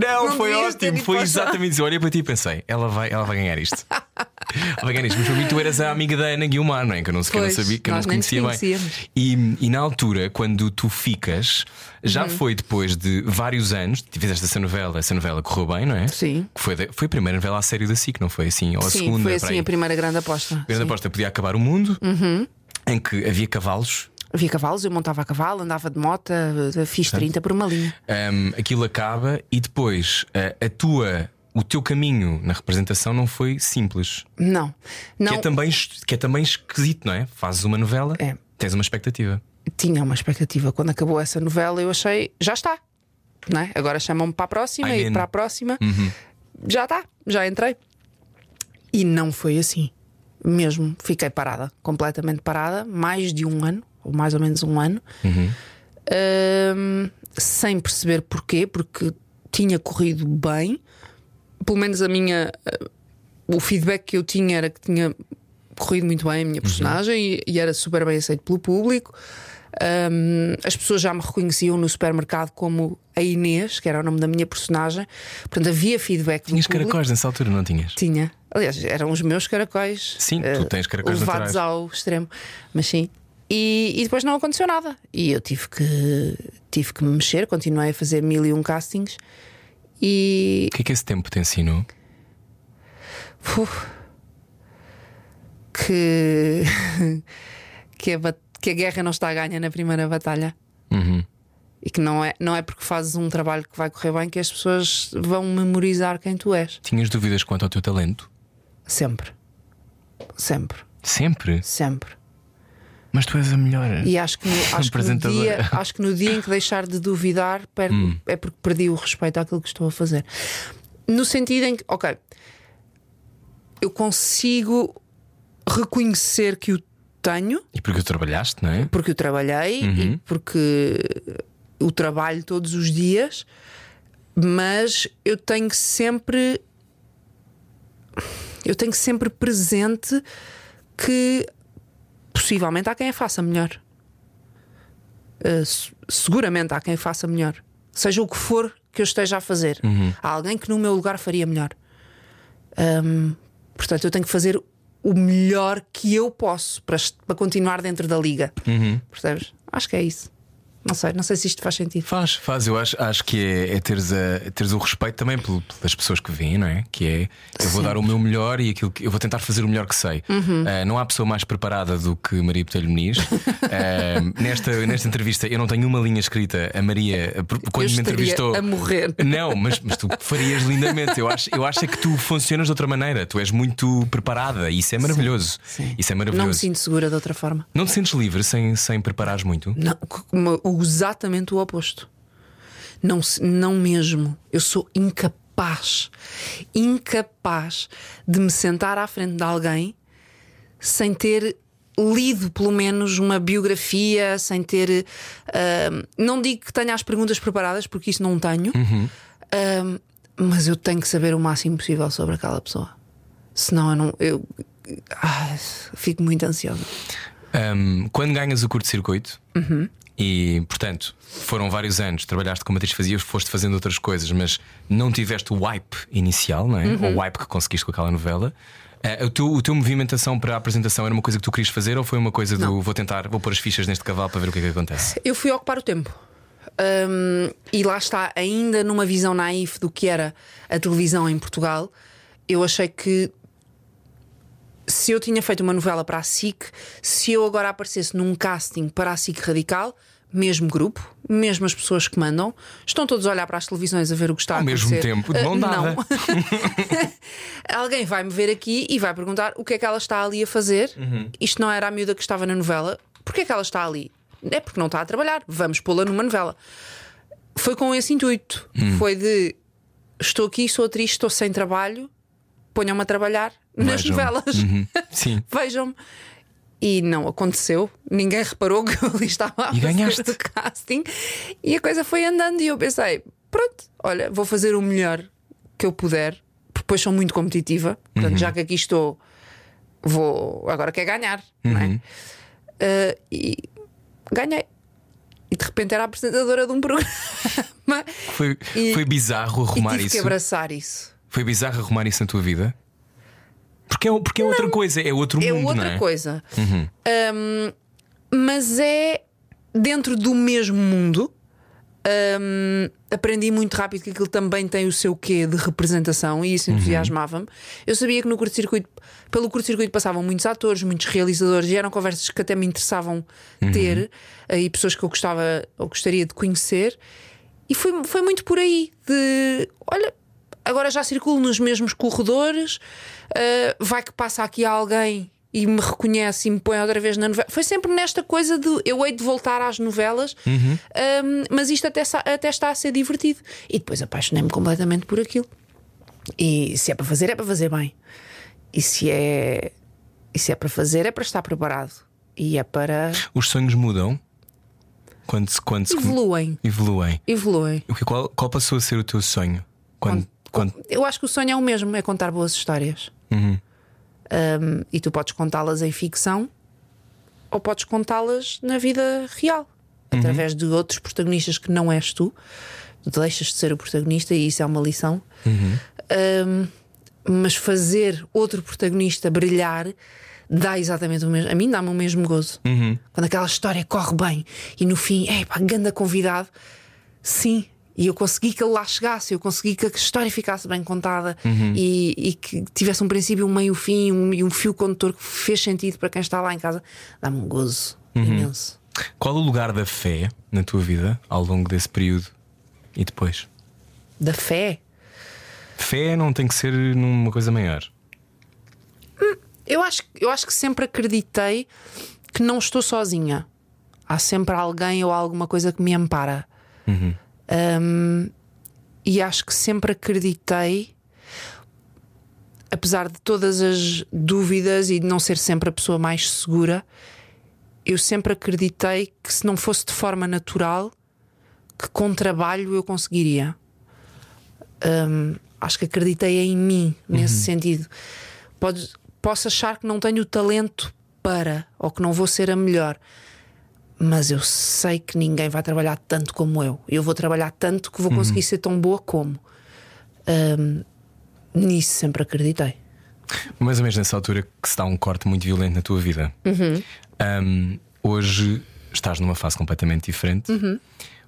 S2: Não,
S3: Não
S2: foi ótimo, foi exatamente isso. Eu olhei para ti e pensei, ela vai, ela vai ganhar isto. ela vai ganhar isto. Mas para mim, tu eras a amiga da Ana Guilmar, não é? Que eu não, não
S3: Pois,
S2: sabia, que eu não conhecia bem. E, e na altura, quando tu ficas, já
S3: Uhum.
S2: foi depois de vários anos, fizeste essa novela, essa novela correu bem, não é?
S3: Sim.
S2: Que foi, da- foi a primeira novela a sério da SIC, não foi assim? Ou a
S3: Sim,
S2: segunda?
S3: foi assim a primeira grande aposta.
S2: A primeira
S3: Sim.
S2: aposta podia acabar o mundo,
S3: Uhum.
S2: em que havia cavalos.
S3: Havia cavalos, eu montava a cavalo, andava de moto, fiz 30 por uma linha.
S2: Um, aquilo acaba e depois uh, a tua, o teu caminho na representação não foi simples.
S3: Não, não
S2: Que, é também, que é também esquisito, não é? Fazes uma novela,
S3: É.
S2: tens uma expectativa.
S3: tinha uma expectativa. Quando acabou essa novela, eu achei, já está. Não é? Agora chamam-me para a próxima
S2: I'm
S3: e
S2: in.
S3: para a próxima.
S2: Uhum.
S3: Já está, já entrei. E não foi assim. Mesmo, fiquei parada, completamente parada, mais de um ano, ou mais ou menos um ano,
S2: Uhum.
S3: Ahm, sem perceber porquê, porque tinha corrido bem, pelo menos a minha. o feedback que eu tinha era que tinha corrido muito bem a minha personagem e, e era super bem aceito pelo público. Ahm, as pessoas já me reconheciam no supermercado como a Inês, que era o nome da minha personagem. Portanto, havia feedback
S2: Tinhas caracóis nessa altura, não tinhas?
S3: Tinha. Aliás, eram os meus caracóis.
S2: Sim, tu
S3: eh,
S2: tens caracóis
S3: levados
S2: naturais.
S3: ao extremo. Mas sim. E, e depois não aconteceu nada. E eu tive que, tive que me mexer, continuei a fazer mil e um castings. E.
S2: O que é que esse tempo te ensinou?
S3: Uf, que. que, a, que a guerra não está a ganha na primeira batalha.
S2: Uhum.
S3: E que não é, não é porque fazes um trabalho que vai correr bem que as pessoas vão memorizar quem tu és.
S2: Tinhas dúvidas quanto ao teu talento?
S3: Sempre. Sempre.
S2: Sempre.
S3: Sempre.
S2: Mas tu és a melhor.
S3: E acho que, no, acho, que no dia, acho que no dia em que deixar de duvidar perco-
S2: Hum.
S3: é porque perdi o respeito àquilo que estou a fazer. No sentido em que, ok, eu consigo reconhecer que o tenho,
S2: E porque tu trabalhaste, não é?
S3: porque o trabalhei
S2: Uhum.
S3: e porque o trabalho todos os dias, mas eu tenho sempre. Eu tenho sempre presente que possivelmente há quem a faça melhor. Uh, se- seguramente há quem faça melhor. Seja o que for que eu esteja a fazer. Há alguém que no meu lugar faria melhor. Um, portanto, eu tenho que fazer o melhor que eu posso para, para continuar dentro da liga. Percebes? Acho que é isso. Não sei, não sei se isto faz sentido.
S2: Faz, faz. Eu acho, acho que é, é teres, a, teres o respeito também pel- pelas pessoas que vêm, não é? Que é eu vou dar o meu melhor e aquilo que eu vou tentar fazer o melhor que sei.
S3: Uhum.
S2: Ah, não há pessoa mais preparada do que Maria Botelho Muniz. Ah, nesta, nesta entrevista eu não tenho uma linha escrita. A Maria, quando
S3: eu
S2: me entrevistou.
S3: a morrer.
S2: Não, mas, mas tu farias lindamente. Eu acho, eu acho é que tu funcionas de outra maneira. Tu és muito preparada e isso é maravilhoso.
S3: Sim.
S2: Isso é
S3: Não me
S2: maravilhoso.
S3: sinto segura de outra forma.
S2: Não te sentes livre sem, sem preparares muito?
S3: Não, como- exatamente o oposto. Não, não mesmo. Eu sou incapaz incapaz, de me sentar à frente de alguém sem ter lido pelo menos uma biografia, sem ter. ah, não digo que tenha as perguntas preparadas, porque isso não tenho, ah, mas eu tenho que saber o máximo possível sobre aquela pessoa. Senão eu não. Eu, ah, fico muito ansiosa.
S2: Um, quando ganhas o curto-circuito e, portanto, foram vários anos, trabalhaste como atriz fazias, foste fazendo outras coisas, mas não tiveste o wipe inicial, não é? O wipe que conseguiste com aquela novela. Uh, o, teu, o teu movimentação para a apresentação era uma coisa que tu querias fazer ou foi uma coisa do
S3: Não.
S2: vou tentar, vou pôr as fichas neste cavalo para ver o que é que acontece?
S3: Eu fui ocupar o tempo. Hum, e lá está, ainda numa visão naif do que era a televisão em Portugal, eu achei que se eu tinha feito uma novela para a SIC, se eu agora aparecesse num casting para a SIC Radical, mesmo grupo, mesmo as pessoas que mandam, estão todos a olhar para as televisões a ver o que está
S2: Ao
S3: a
S2: mesmo
S3: acontecer.
S2: tempo, de
S3: Ah,
S2: mão dada.
S3: não. Alguém vai me ver aqui e vai perguntar o que é que ela está ali a fazer. Isto não era a miúda que estava na novela. Porquê é que ela está ali? É porque não está a trabalhar. Vamos pô-la numa novela. Foi com esse intuito. Foi de estou aqui, sou atriz, estou sem trabalho, ponham-me a trabalhar nas
S2: Vejam.
S3: novelas.
S2: Uhum. Sim.
S3: Vejam-me. E não aconteceu, ninguém reparou que eu ali estava a
S2: E
S3: fazer
S2: ganhaste.
S3: o casting e a coisa foi andando. E eu pensei: pronto, olha, vou fazer o melhor que eu puder, porque depois sou muito competitiva. Portanto, já que aqui estou, vou. Agora quer ganhar, não é? Ah, e ganhei. E de repente era apresentadora de um programa.
S2: Foi,
S3: E-
S2: foi bizarro
S3: e
S2: arrumar
S3: tive
S2: isso.
S3: que abraçar isso.
S2: Foi bizarro arrumar isso na tua vida? Porque é, porque é outra coisa, é outro
S3: É
S2: mundo,
S3: outra
S2: não é?
S3: coisa. Um, mas é dentro do mesmo mundo. um, aprendi muito rápido que aquilo também tem o seu quê de representação e isso entusiasmava-me. Eu sabia que no curto-circuito, pelo curto-circuito passavam muitos atores, muitos realizadores e eram conversas que até me interessavam ter eh, e pessoas que eu gostava ou gostaria de conhecer. E foi, foi muito por aí de olha, agora já circulo nos mesmos corredores, uh, vai que passa aqui alguém e me reconhece e me põe outra vez na novela. Foi sempre nesta coisa de eu hei de voltar às novelas, um, mas isto até, até está a ser divertido. E depois apaixonei-me completamente por aquilo. E se é para fazer, é para fazer bem. E se é, e se é para fazer, é para estar preparado. E é para.
S2: Os sonhos mudam quando se. Quando se
S3: Evoluem.
S2: Evoluem.
S3: Evoluem.
S2: Qual, qual passou a ser o teu sonho? Quando, quando...
S3: Eu acho que o sonho é o mesmo, é contar boas histórias.
S2: Uhum.
S3: Um, e tu podes contá-las em ficção ou podes contá-las na vida real,
S2: Uhum.
S3: através de outros protagonistas que não és tu. Tu deixas de ser o protagonista e isso é uma lição.
S2: Uhum.
S3: Um, mas fazer outro protagonista brilhar dá exatamente o mesmo. A mim dá-me o mesmo gozo.
S2: Uhum.
S3: Quando aquela história corre bem e no fim, é pá, ganda convidado, sim. E eu consegui que ele lá chegasse, eu consegui que a história ficasse bem contada e, e que tivesse um princípio, um meio, um fim um, e um fio condutor que fez sentido para quem está lá em casa. Dá-me um gozo imenso.
S2: Qual o lugar da fé na tua vida ao longo desse período e depois?
S3: Da fé.
S2: Fé não tem que ser numa coisa maior.
S3: Eu acho, eu acho que sempre acreditei que não estou sozinha. Há sempre alguém ou alguma coisa que me ampara. Um, e acho que sempre acreditei, apesar de todas as dúvidas e de não ser sempre a pessoa mais segura, eu sempre acreditei que se não fosse de forma natural, que com trabalho eu conseguiria. Um, acho que acreditei em mim nesse sentido. Pode, posso achar que não tenho o talento para, ou que não vou ser a melhor, mas eu sei que ninguém vai trabalhar tanto como eu. Eu vou trabalhar tanto que vou conseguir ser tão boa como. Um, nisso sempre acreditei.
S2: Mais ou menos nessa altura que se dá um corte muito violento na tua vida. Um, hoje estás numa fase completamente diferente.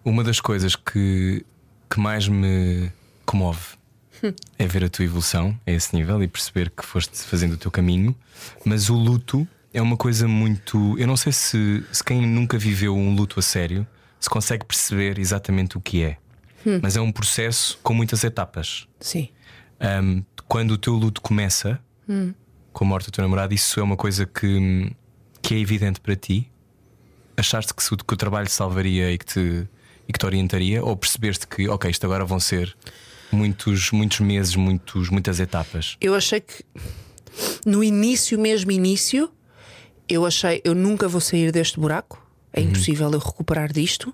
S2: Uma das coisas que, que mais me comove é ver a tua evolução a esse nível e perceber que foste fazendo o teu caminho. Mas o luto é uma coisa muito. Eu não sei se, se quem nunca viveu um luto a sério se consegue perceber exatamente o que é. Mas é um processo com muitas etapas.
S3: Sim.
S2: Um, quando o teu luto começa com a morte do teu namorado, isso é uma coisa que, que é evidente para ti? Achaste que, que o trabalho te salvaria e que, te, e que te orientaria? Ou percebeste que, ok, isto agora vão ser Muitos, muitos meses, muitos, muitas etapas.
S3: Eu achei que no início, mesmo início, eu achei eu nunca vou sair deste buraco. É impossível eu recuperar disto.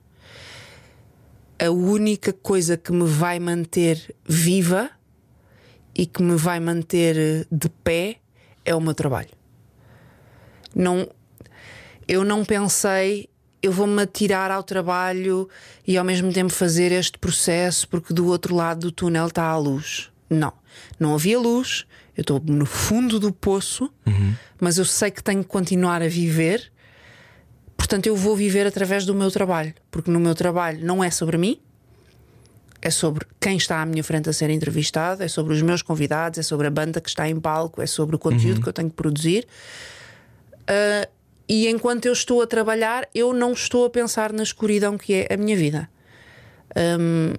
S3: A única coisa que me vai manter viva e que me vai manter eh, de pé é o meu trabalho. Não, eu não pensei eu vou-me atirar ao trabalho e ao mesmo tempo fazer este processo porque do outro lado do túnel está a luz. Não, não havia luz, eu estou no fundo do poço, mas eu sei que tenho que continuar a viver. Portanto, eu vou viver através do meu trabalho, porque no meu trabalho não é sobre mim, é sobre quem está à minha frente a ser entrevistado, é sobre os meus convidados, é sobre a banda que está em palco, é sobre o conteúdo que eu tenho que produzir. Uh, e enquanto eu estou a trabalhar, eu não estou a pensar na escuridão que é a minha vida. Um,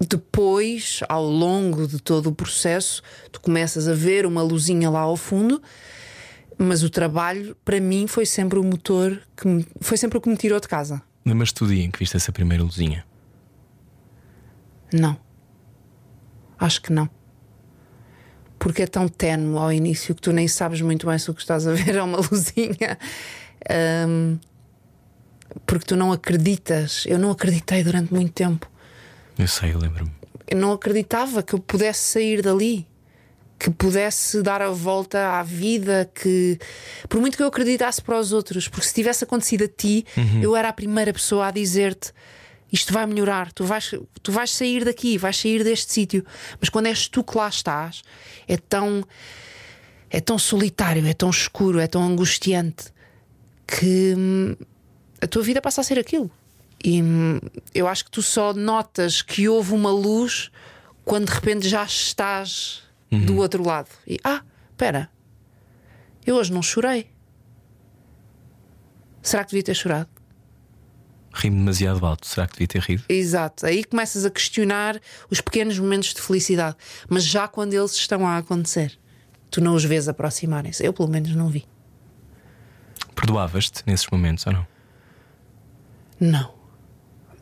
S3: depois, ao longo de todo o processo, tu começas a ver uma luzinha lá ao fundo, mas o trabalho, para mim, foi sempre o motor que me, foi sempre o que me tirou de casa.
S2: Lembras-te do dia em que viste essa primeira luzinha?
S3: Não. Acho que não. Porque é tão tenue ao início que tu nem sabes muito bem se o que estás a ver é uma luzinha. Um, porque tu não acreditas. Eu não acreditei durante muito tempo.
S2: Eu sei, eu lembro-me.
S3: Eu não acreditava que eu pudesse sair dali. Que pudesse dar a volta à vida, que por muito que eu acreditasse para os outros, porque se tivesse acontecido a ti, eu era a primeira pessoa a dizer-te isto vai melhorar, tu vais, tu vais sair daqui, vais sair deste sítio. Mas quando és tu que lá estás, é tão é tão solitário, é tão escuro, é tão angustiante que hum, a tua vida passa a ser aquilo. E hum, eu acho que tu só notas que houve uma luz quando de repente já estás do outro lado. E ah, espera, eu hoje não chorei. Será que devia ter chorado?
S2: Rimo demasiado alto. Será que devia ter rido?
S3: Exato. Aí começas a questionar os pequenos momentos de felicidade, mas já quando eles estão a acontecer, tu não os vês aproximarem-se. Eu, pelo menos, não vi.
S2: Perdoavas-te nesses momentos ou não?
S3: Não.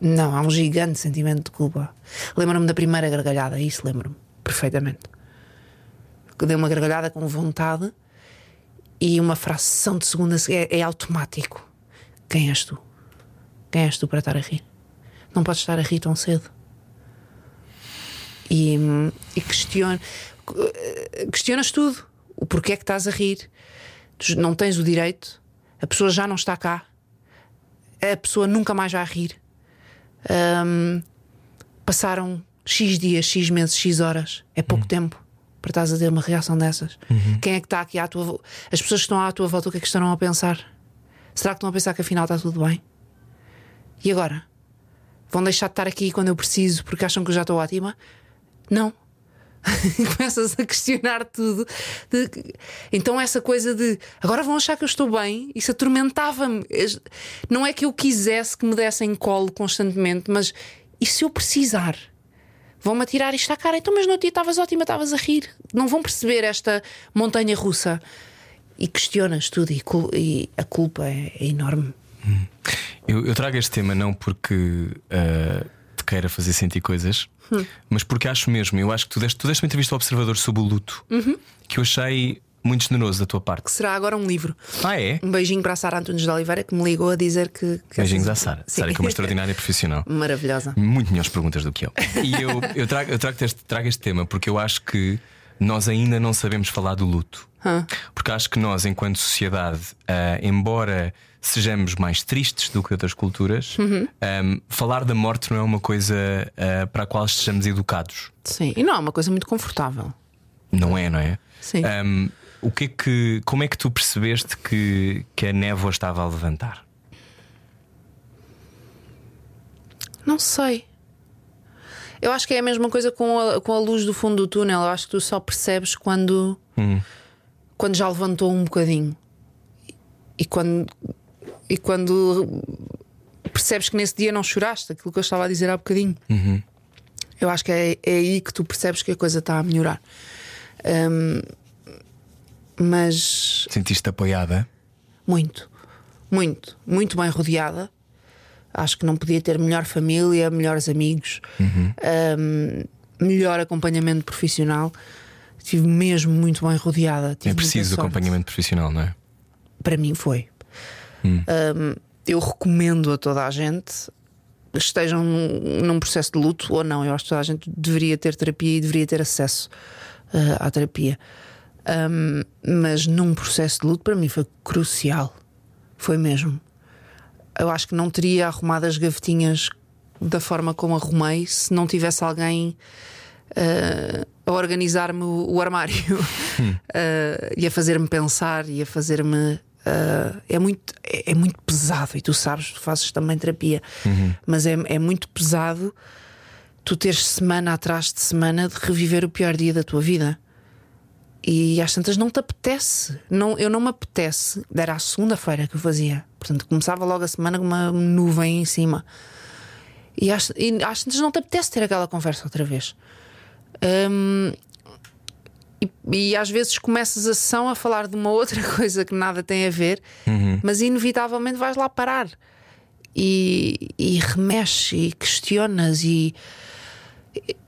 S3: Não, há um gigante sentimento de culpa. Lembro-me da primeira gargalhada, isso lembro-me perfeitamente. Que dei uma gargalhada com vontade e uma fração de segunda é, é automático. Quem és tu? Quem és tu para estar a rir? Não podes estar a rir tão cedo. E, e questiona, questionas tudo. O porquê é que estás a rir? Não tens o direito. A pessoa já não está cá. A pessoa nunca mais vai rir. Ahm, passaram X dias, X meses, X horas. É pouco tempo para estás a ter uma reação dessas. Quem é que está aqui à tua volta? As pessoas que estão à tua volta, o que é que estão a pensar? Será que estão a pensar que afinal está tudo bem? E agora? Vão deixar de estar aqui quando eu preciso porque acham que eu já estou ótima? Não. Começas a questionar tudo. De- Então, essa coisa de agora vão achar que eu estou bem, isso atormentava-me. Não é que eu quisesse que me dessem colo constantemente, mas e se eu precisar? Vão-me atirar isto à cara. Então, mas no dia estavas ótima, estavas a rir. Não vão perceber esta montanha russa. E questionas tudo, e, cul- e a culpa é, é enorme.
S2: Eu, eu trago este tema não porque ah, te queira fazer sentir coisas, mas porque acho mesmo. Eu acho que tu deste, tu deste uma entrevista ao Observador sobre o luto que eu achei muito generoso da tua parte.
S3: Será agora um livro.
S2: Ah, é?
S3: Um beijinho para a Sara Antunes de Oliveira que me ligou a dizer que. que
S2: Beijinhos
S3: essa-
S2: à Sara. Sara que é uma extraordinária profissional.
S3: Maravilhosa.
S2: Muito melhores perguntas do que eu. E eu, eu trago, eu trago, este, trago este tema porque eu acho que nós ainda não sabemos falar do luto. Porque acho que nós, enquanto sociedade, ah, embora sejamos mais tristes do que outras culturas, ah, falar da morte não é uma coisa ah, para a qual estejamos educados.
S3: Sim. E não é uma coisa muito confortável.
S2: Não é, não é?
S3: Sim.
S2: Ahm, o que é que, como é que tu percebeste que, que a névoa estava a levantar?
S3: Não sei. Eu acho que é a mesma coisa com a, com a luz do fundo do túnel. Eu acho que tu só percebes quando, quando já levantou um bocadinho. E quando, e quando percebes que nesse dia não choraste, aquilo que eu estava a dizer há bocadinho. Eu acho que é, é aí que tu percebes que a coisa está a melhorar. Hum, mas
S2: Sentiste apoiada?
S3: Muito, muito, muito bem rodeada. Acho que não podia ter melhor família, melhores amigos. Um, melhor acompanhamento profissional. Estive mesmo muito bem rodeada. Tive
S2: É preciso acompanhamento profissional, não é?
S3: Para mim foi. Um, eu recomendo a toda a gente, estejam num, processo de luto ou não. Eu acho que toda a gente deveria ter terapia e deveria ter acesso uh, à terapia. Um, mas num processo de luto, para mim foi crucial. Foi mesmo. Eu acho que não teria arrumado as gavetinhas da forma como arrumei se não tivesse alguém uh, a organizar-me o, o armário uh, e a fazer-me pensar e a fazer-me. Uh, é, muito, é, é muito pesado, e tu sabes, tu fazes também terapia, mas é, é muito pesado tu teres semana atrás de semana de reviver o pior dia da tua vida. E às tantas não te apetece. Não, eu não me apetece. Era a segunda-feira que eu fazia. Portanto, começava logo a semana com uma nuvem em cima. E às, e às tantas não te apetece ter aquela conversa outra vez. Hum, e, e às vezes começas a sessão a falar de uma outra coisa que nada tem a ver, mas inevitavelmente vais lá parar. E, e remexe e questionas e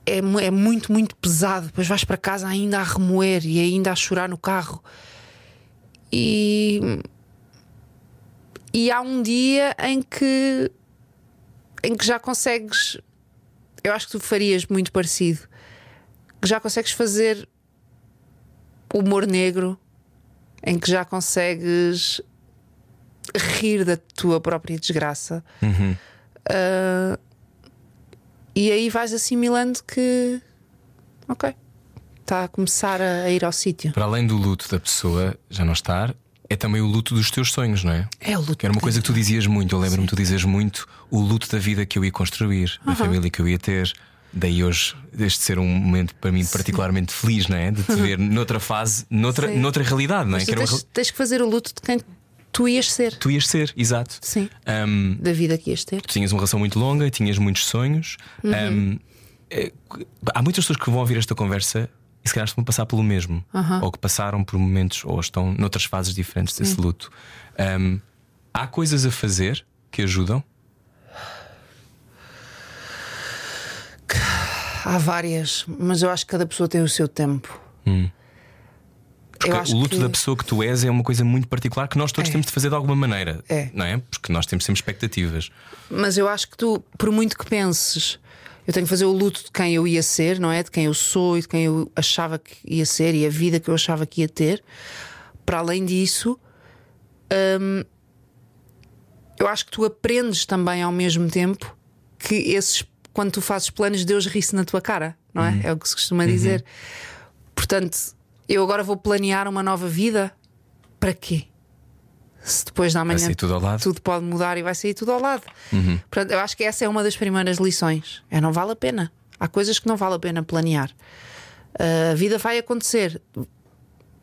S3: é, é muito, muito pesado. Depois vais para casa ainda a remoer e ainda a chorar no carro. E, e há um dia em que em que já consegues. Eu acho que tu farias muito parecido. Que já consegues fazer humor negro, em que já consegues rir da tua própria desgraça. Ah, e aí vais assimilando que, ok, está a começar a, ir ao sítio.
S2: Para além do luto da pessoa já não estar, é também o luto dos teus sonhos, não é?
S3: É o luto.
S2: Que era uma coisa que tu dizias muito, eu lembro-me, tu dizes muito o luto da vida que eu ia construir, da família que eu ia ter. Daí hoje, este ser um momento para mim particularmente feliz, não é? De te ver noutra fase, noutra,
S3: Sim.
S2: noutra realidade, não é?
S3: Mas
S2: Que uma
S3: tens, tens que fazer o luto de quem tu ias ser.
S2: Tu ias ser, exato.
S3: Sim.
S2: Ahm,
S3: Da vida que ias ter.
S2: tu tinhas uma relação muito longa, tinhas muitos sonhos.
S3: Uhum.
S2: Ahm, é, há muitas pessoas que vão ouvir esta conversa e se calhar estão a passar pelo mesmo, ou que passaram por momentos, ou estão noutras fases diferentes desse luto. Ahm, há coisas a fazer que ajudam.
S3: Há várias, mas eu acho que cada pessoa tem o seu tempo.
S2: Porque
S3: Eu acho
S2: o luto
S3: que-
S2: da pessoa que tu és é uma coisa muito particular que nós todos
S3: É.
S2: temos de fazer de alguma maneira,
S3: É.
S2: não é? Porque nós temos sempre expectativas.
S3: Mas eu acho que tu, por muito que penses, eu tenho que fazer o luto de quem eu ia ser, não é? De quem eu sou e de quem eu achava que ia ser e a vida que eu achava que ia ter. Para além disso, hum, eu acho que tu aprendes também ao mesmo tempo que esses, quando tu fazes planos, Deus ri-se na tua cara, não é? É o que se costuma dizer. Portanto, eu agora vou planear uma nova vida. Para quê? Se depois da manhã
S2: tudo ao lado.
S3: tudo pode mudar e vai sair tudo ao lado. Portanto, eu acho que essa é uma das primeiras lições. É não vale a pena. Há coisas que não vale a pena planear. A vida vai acontecer.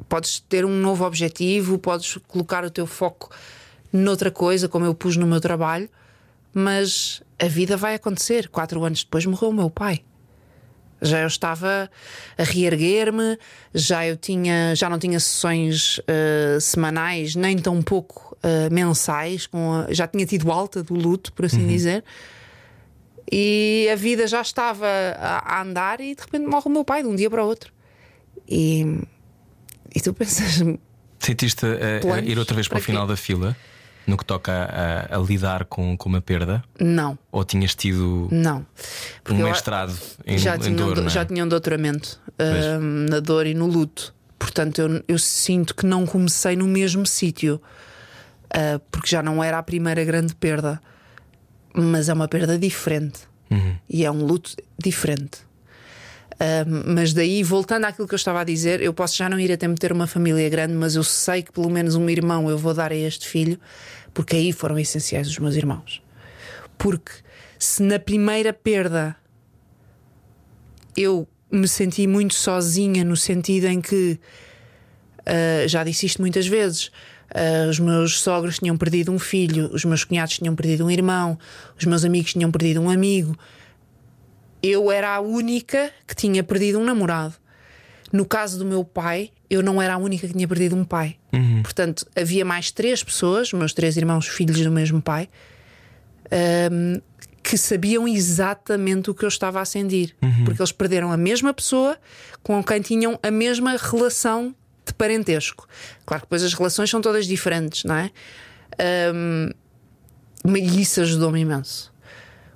S3: Podes ter um novo objetivo, podes colocar o teu foco noutra coisa, como eu pus no meu trabalho, mas a vida vai acontecer. Quatro anos depois morreu o meu pai. Já eu estava a reerguer-me, já eu tinha, já não tinha sessões eh, semanais, nem tão pouco eh, mensais, a- já tinha tido alta do luto, por assim dizer. E a vida já estava a, a andar e de repente morre o meu pai de um dia para o outro. E, e tu pensas,
S2: Sentiste a, a- a ir outra vez para,
S3: Para
S2: o final da fila no que toca a, a- lidar com, com uma perda?
S3: não,
S2: Ou tinhas tido
S3: não.
S2: um
S3: Porque
S2: mestrado em,
S3: já,
S2: em
S3: tinha um,
S2: dor?
S3: do-
S2: não é?
S3: já tinha um doutoramento na dor e no luto. Portanto, eu, eu sinto que não comecei no mesmo sítio, ah, porque já não era a primeira grande perda, mas é uma perda diferente
S2: Uhum.
S3: e é um luto diferente. Mas daí, voltando àquilo que eu estava a dizer, eu posso já não ir a tempo de ter uma família grande, mas eu sei que pelo menos um irmão eu vou dar a este filho, porque aí foram essenciais os meus irmãos. Porque se na primeira perda eu me senti muito sozinha, no sentido em que ah, já disse isto muitas vezes. ah, os meus sogros tinham perdido um filho, os meus cunhados tinham perdido um irmão, os meus amigos tinham perdido um amigo. Eu era a única que tinha perdido um namorado. No caso do meu pai, eu não era a única que tinha perdido um pai. Portanto, havia mais três pessoas, meus três irmãos, filhos do mesmo pai, ahm, que sabiam exatamente o que eu estava a sentir,
S2: Uhum.
S3: porque eles perderam a mesma pessoa com quem tinham a mesma relação de parentesco. Claro que depois as relações são todas diferentes, não é? Ahm, e isso ajudou-me imenso.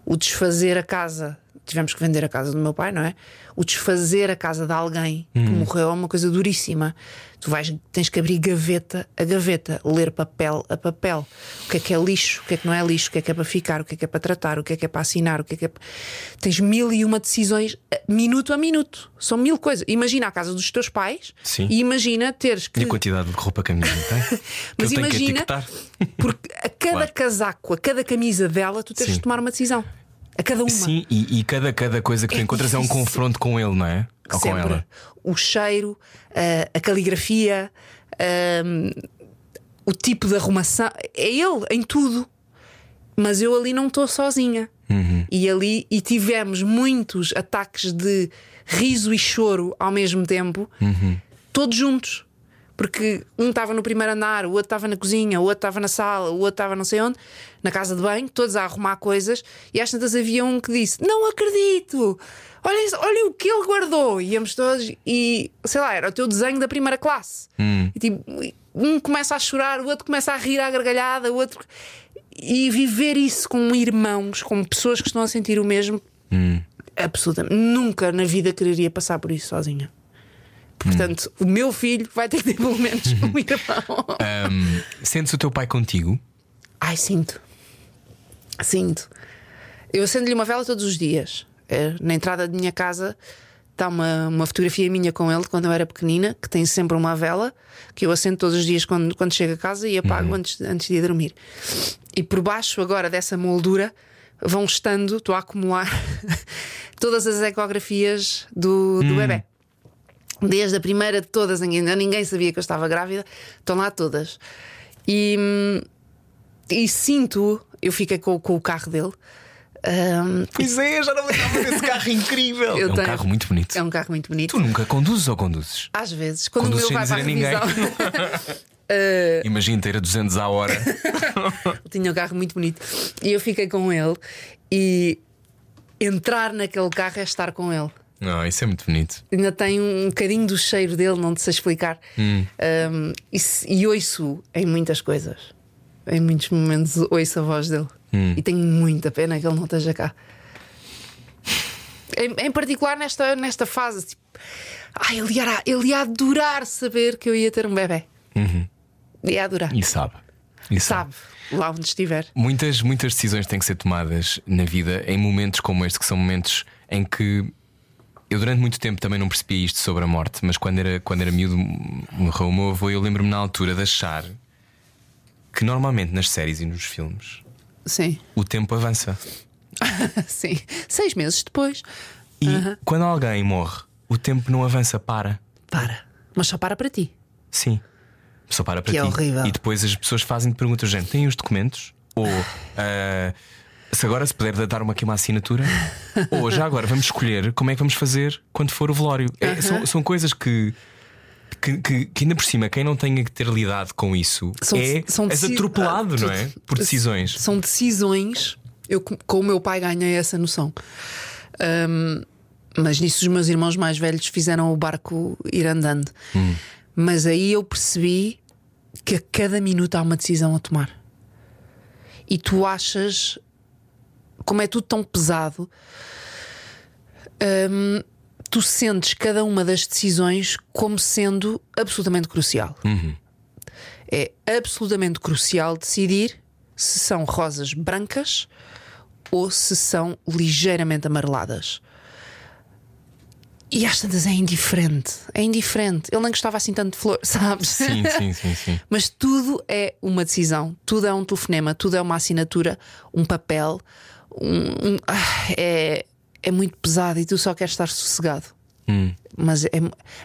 S3: O desfazer a casa, tivemos que vender a casa do meu pai, não é? O desfazer a casa de alguém que morreu é uma coisa duríssima. Tu vais, tens que abrir gaveta a gaveta, ler papel a papel. O que é que é lixo, o que é que não é lixo, o que é que é para ficar, o que é que é para tratar, o que é que é para assinar, o que é que é. Tens mil e uma decisões eh, minuto a minuto. São mil coisas. Imagina a casa dos teus pais
S2: Sim.
S3: e imagina teres que.
S2: E a quantidade de roupa que a minha mãe tem?
S3: Mas imagina, porque a cada
S2: Claro.
S3: casaco, a cada camisa dela, tu tens
S2: Sim.
S3: de tomar uma decisão. A cada uma.
S2: Sim, e, e cada, cada coisa que tu
S3: É
S2: encontras é um
S3: difícil.
S2: confronto com ele, não é? Ou com ela.
S3: O cheiro, a, a caligrafia, ahm, o tipo de arrumação. É ele em tudo. Mas eu ali não estou sozinha.
S2: Uhum.
S3: E ali e tivemos muitos ataques de riso e choro ao mesmo tempo,
S2: Uhum.
S3: todos juntos. Porque um estava no primeiro andar, o outro estava na cozinha, o outro estava na sala, o outro estava não sei onde, na casa de banho, todos a arrumar coisas, e às tantas havia um que disse: Não acredito! Olha, olha o que ele guardou! E íamos todos, e sei lá, era o teu desenho da primeira classe. E, tipo, um começa a chorar, o outro começa a rir à gargalhada, o outro. E viver isso com irmãos, com pessoas que estão a sentir o mesmo, absolutamente. Nunca na vida quereria passar por isso sozinha. Portanto, o meu filho vai ter que ter pelo menos um irmão.
S2: Ahm, sentes o teu pai contigo?
S3: Ai, sinto. Sinto. Eu acendo-lhe uma vela todos os dias. É, na entrada da minha casa está uma, uma fotografia minha com ele quando eu era pequenina, que tem sempre uma vela, que eu acendo todos os dias quando, quando chego a casa e apago antes, antes de ir dormir. E por baixo agora dessa moldura vão estando, estou a acumular todas as ecografias do, do bebê. Desde a primeira de todas, ainda ninguém sabia que eu estava grávida, estão lá todas. E, e sinto, eu fiquei com, com o carro dele. hum,
S2: Pois é, já não lembrava desse carro incrível.
S3: Eu
S2: é um
S3: tenho-
S2: carro muito bonito.
S3: é um carro muito bonito.
S2: Tu nunca conduzes ou conduzes?
S3: Às vezes, quando o
S2: Conduzes
S3: meu
S2: sem
S3: vai para a revisão,
S2: Imagina ter a 200 à hora.
S3: tinha um carro muito bonito. E eu fiquei com ele. E entrar naquele carro é estar com ele.
S2: Não, isso é muito bonito.
S3: Ainda tem um bocadinho do cheiro dele, não te sei explicar.
S2: Hum.
S3: Um, e, e ouço em muitas coisas. Em muitos momentos ouço a voz dele.
S2: Hum.
S3: E tenho muita pena que ele não esteja cá. Em, em particular nesta, nesta fase. Tipo, ai, ele, ia, ele ia adorar saber que eu ia ter um bebê. Ia adorar.
S2: E sabe. E
S3: Sabe, lá onde estiver.
S2: Muitas, muitas decisões têm que ser tomadas na vida em momentos como este, que são momentos em que eu durante muito tempo também não percebia isto sobre a morte, mas quando era, quando era miúdo, morreu o meu avô, eu lembro-me na altura de achar que normalmente nas séries e nos filmes
S3: Sim,
S2: o tempo avança.
S3: sim. Seis meses depois.
S2: E quando alguém morre, o tempo não avança, para.
S3: Para. Mas só para para ti.
S2: Sim. Só para para
S3: Que
S2: ti.
S3: é horrível.
S2: E depois as pessoas fazem perguntas, gente, têm os documentos? Ou ah, se agora se puder dar uma aqui uma assinatura? Ou já agora vamos escolher como é que vamos fazer quando for o velório. É, são, são coisas que. Que, que- que ainda por cima, quem não tenha que ter lidado com isso
S3: São-
S2: é
S3: são
S2: és atropelado,
S3: ah,
S2: não é? Por decisões.
S3: São decisões. Eu, com o meu pai, ganhei essa noção. Ahm, mas nisso, os meus irmãos mais velhos fizeram o barco ir andando. Mas aí eu percebi que a cada minuto há uma decisão a tomar. E tu achas, como é tudo tão pesado, ahm, tu sentes cada uma das decisões como sendo absolutamente crucial. É absolutamente crucial decidir se são rosas brancas ou se são ligeiramente amareladas. E às tantas é indiferente. É indiferente. Ele nem gostava assim tanto de flor, sabes?
S2: Sim, sim, sim, sim.
S3: Mas tudo é uma decisão, tudo é um telefonema, tudo é uma assinatura, um papel. Um- um- ah, é, é muito pesado e tu só queres estar sossegado. Mas é-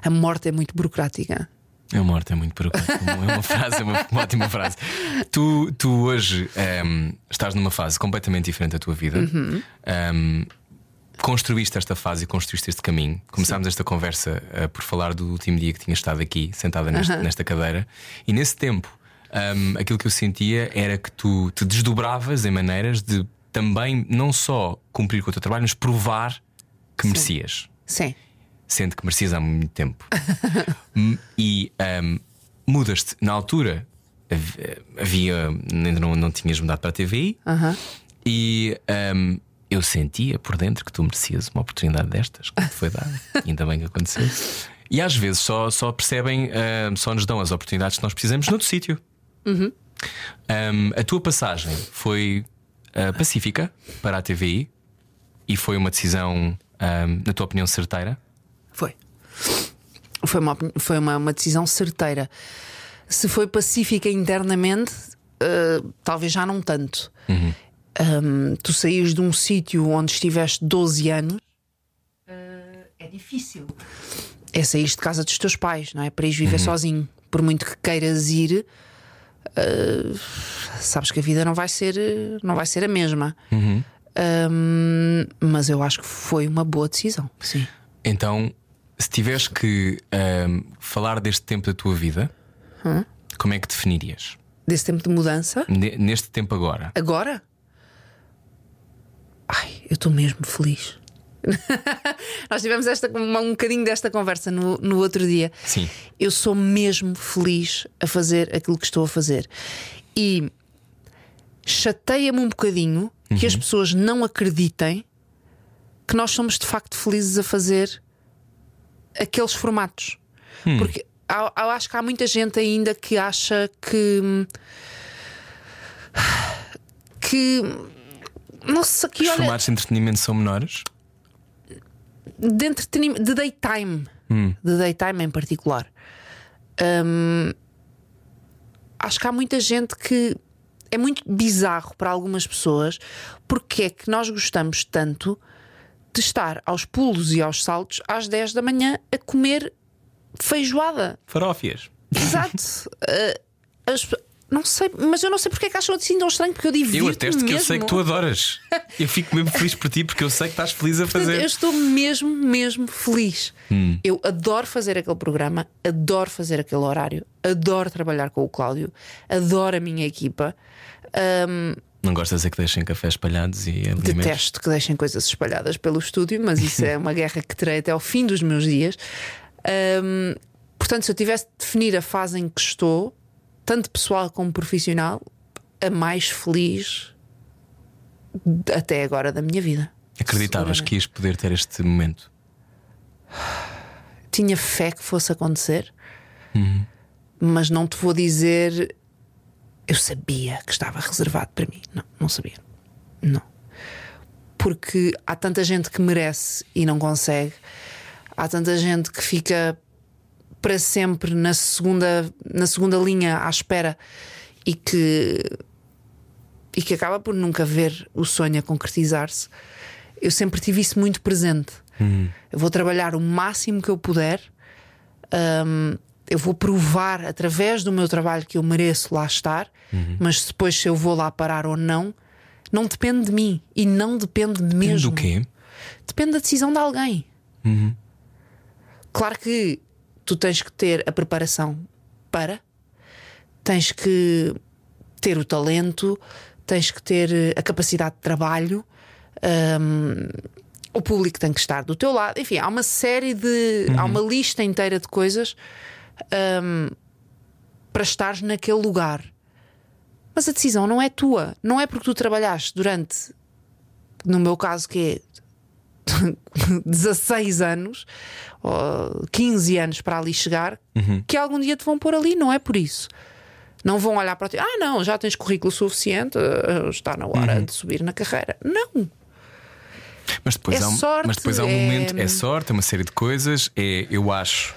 S3: a morte é muito burocrática.
S2: A morte é muito burocrática. É uma frase, é uma, uma ótima frase. Tu, tu hoje ehm, estás numa fase completamente diferente da tua vida. Ehm, construíste esta fase e construíste este caminho. Começámos esta conversa eh, por falar do último dia que tinha estado aqui, sentada neste- nesta cadeira, e nesse tempo. ehm, aquilo que eu sentia era que tu te desdobravas em maneiras de também não só cumprir com o teu trabalho, mas provar que merecias.
S3: Sim.
S2: Sendo que merecias há muito tempo. E um, mudas-te na altura. hav- Havia, ainda não, não tinhas mudado para a TVI
S3: Aham.
S2: e um, eu sentia por dentro que tu merecias uma oportunidade destas que te foi dada. Ainda bem que aconteceu. E às vezes só, só percebem, um, só nos dão as oportunidades que nós precisamos noutro sítio. Um, a tua passagem foi uh, pacífica para a TVI e foi uma decisão, um, na tua opinião, certeira?
S3: Foi. Foi, uma, foi uma, uma decisão certeira. Se foi pacífica internamente, eh, talvez já não tanto. Ahm, tu saís de um sítio onde estiveste 12 anos, eh, é difícil. É sair de casa dos teus pais, não é? Para ir viver sozinho. Por muito que queiras ir, eh, sabes que a vida não vai ser, não vai ser a mesma. Ahm, mas eu acho que foi uma boa decisão. Sim.
S2: Então, se tiveres que um, falar deste tempo da tua vida, como é que definirias?
S3: Desse tempo de mudança.
S2: Ne- Neste tempo agora?
S3: Agora? Ai, eu estou mesmo feliz. Nós tivemos esta, uma- um bocadinho desta conversa no, no outro dia.
S2: Sim.
S3: Eu sou mesmo feliz a fazer aquilo que estou a fazer. E chateia-me um bocadinho que as pessoas não acreditem que nós somos de facto felizes a fazer aqueles formatos. Porque há- eu acho que há muita gente ainda que acha que. que. Não sei, que
S2: Os
S3: olha,
S2: formatos de entretenimento são menores?
S3: De entretenimento, de daytime, de daytime em particular. Hum, acho que há muita gente que é muito bizarro para algumas pessoas porque é que nós gostamos tanto de estar aos pulos e aos saltos às 10 da manhã a comer feijoada.
S2: Farófias.
S3: Exato. Uh, as não sei, mas eu não sei porque é que acham assim tão estranho, porque eu divido.
S2: Eu atesto que eu sei que tu adoras. Eu fico mesmo feliz por ti porque eu sei que estás feliz a
S3: Portanto,
S2: fazer.
S3: eu estou mesmo, mesmo feliz. Eu adoro fazer aquele programa, adoro fazer aquele horário, adoro trabalhar com o Cláudio, adoro a minha equipa. Ahm,
S2: Não gostas é que deixem cafés espalhados e alimentos?
S3: detesto que deixem coisas espalhadas pelo estúdio, mas isso é uma guerra que terei até ao fim dos meus dias. Ahm, portanto, se eu tivesse de definir a fase em que estou, tanto pessoal como profissional, a mais feliz até agora da minha vida.
S2: Acreditavas que ias poder ter este momento?
S3: tinha fé que fosse acontecer, mas não te vou dizer. Eu sabia que estava reservado para mim. Não, não sabia. Não. Porque há tanta gente que merece e não consegue, há tanta gente que fica para sempre na segunda, na segunda linha à espera e que, e que acaba por nunca ver o sonho a concretizar-se. Eu sempre tive isso muito presente. Eu vou trabalhar o máximo que eu puder. Hum, eu vou provar através do meu trabalho que eu mereço lá estar, mas depois se eu vou lá parar ou não, não depende de mim e não depende mesmo.
S2: Do quê?
S3: Depende da decisão de alguém. Claro que tu tens que ter a preparação para, tens que ter o talento, tens que ter eh, a capacidade de trabalho, hum, o público tem que estar do teu lado. Enfim, há uma série de. há uma lista inteira de coisas hum, para estares naquele lugar. Mas a decisão não é tua. Não é porque tu trabalhaste durante, no meu caso, que é 16 anos ou 15 anos para ali chegar, que algum dia te vão pôr ali, não é por isso. Não vão olhar para ti, ah, não, já tens currículo suficiente, eh, está na hora de subir na carreira. Não,
S2: Mas depois,
S3: É
S2: há, um,
S3: sorte,
S2: mas depois há um
S3: é-
S2: momento, é sorte, é uma série de coisas. É, eu acho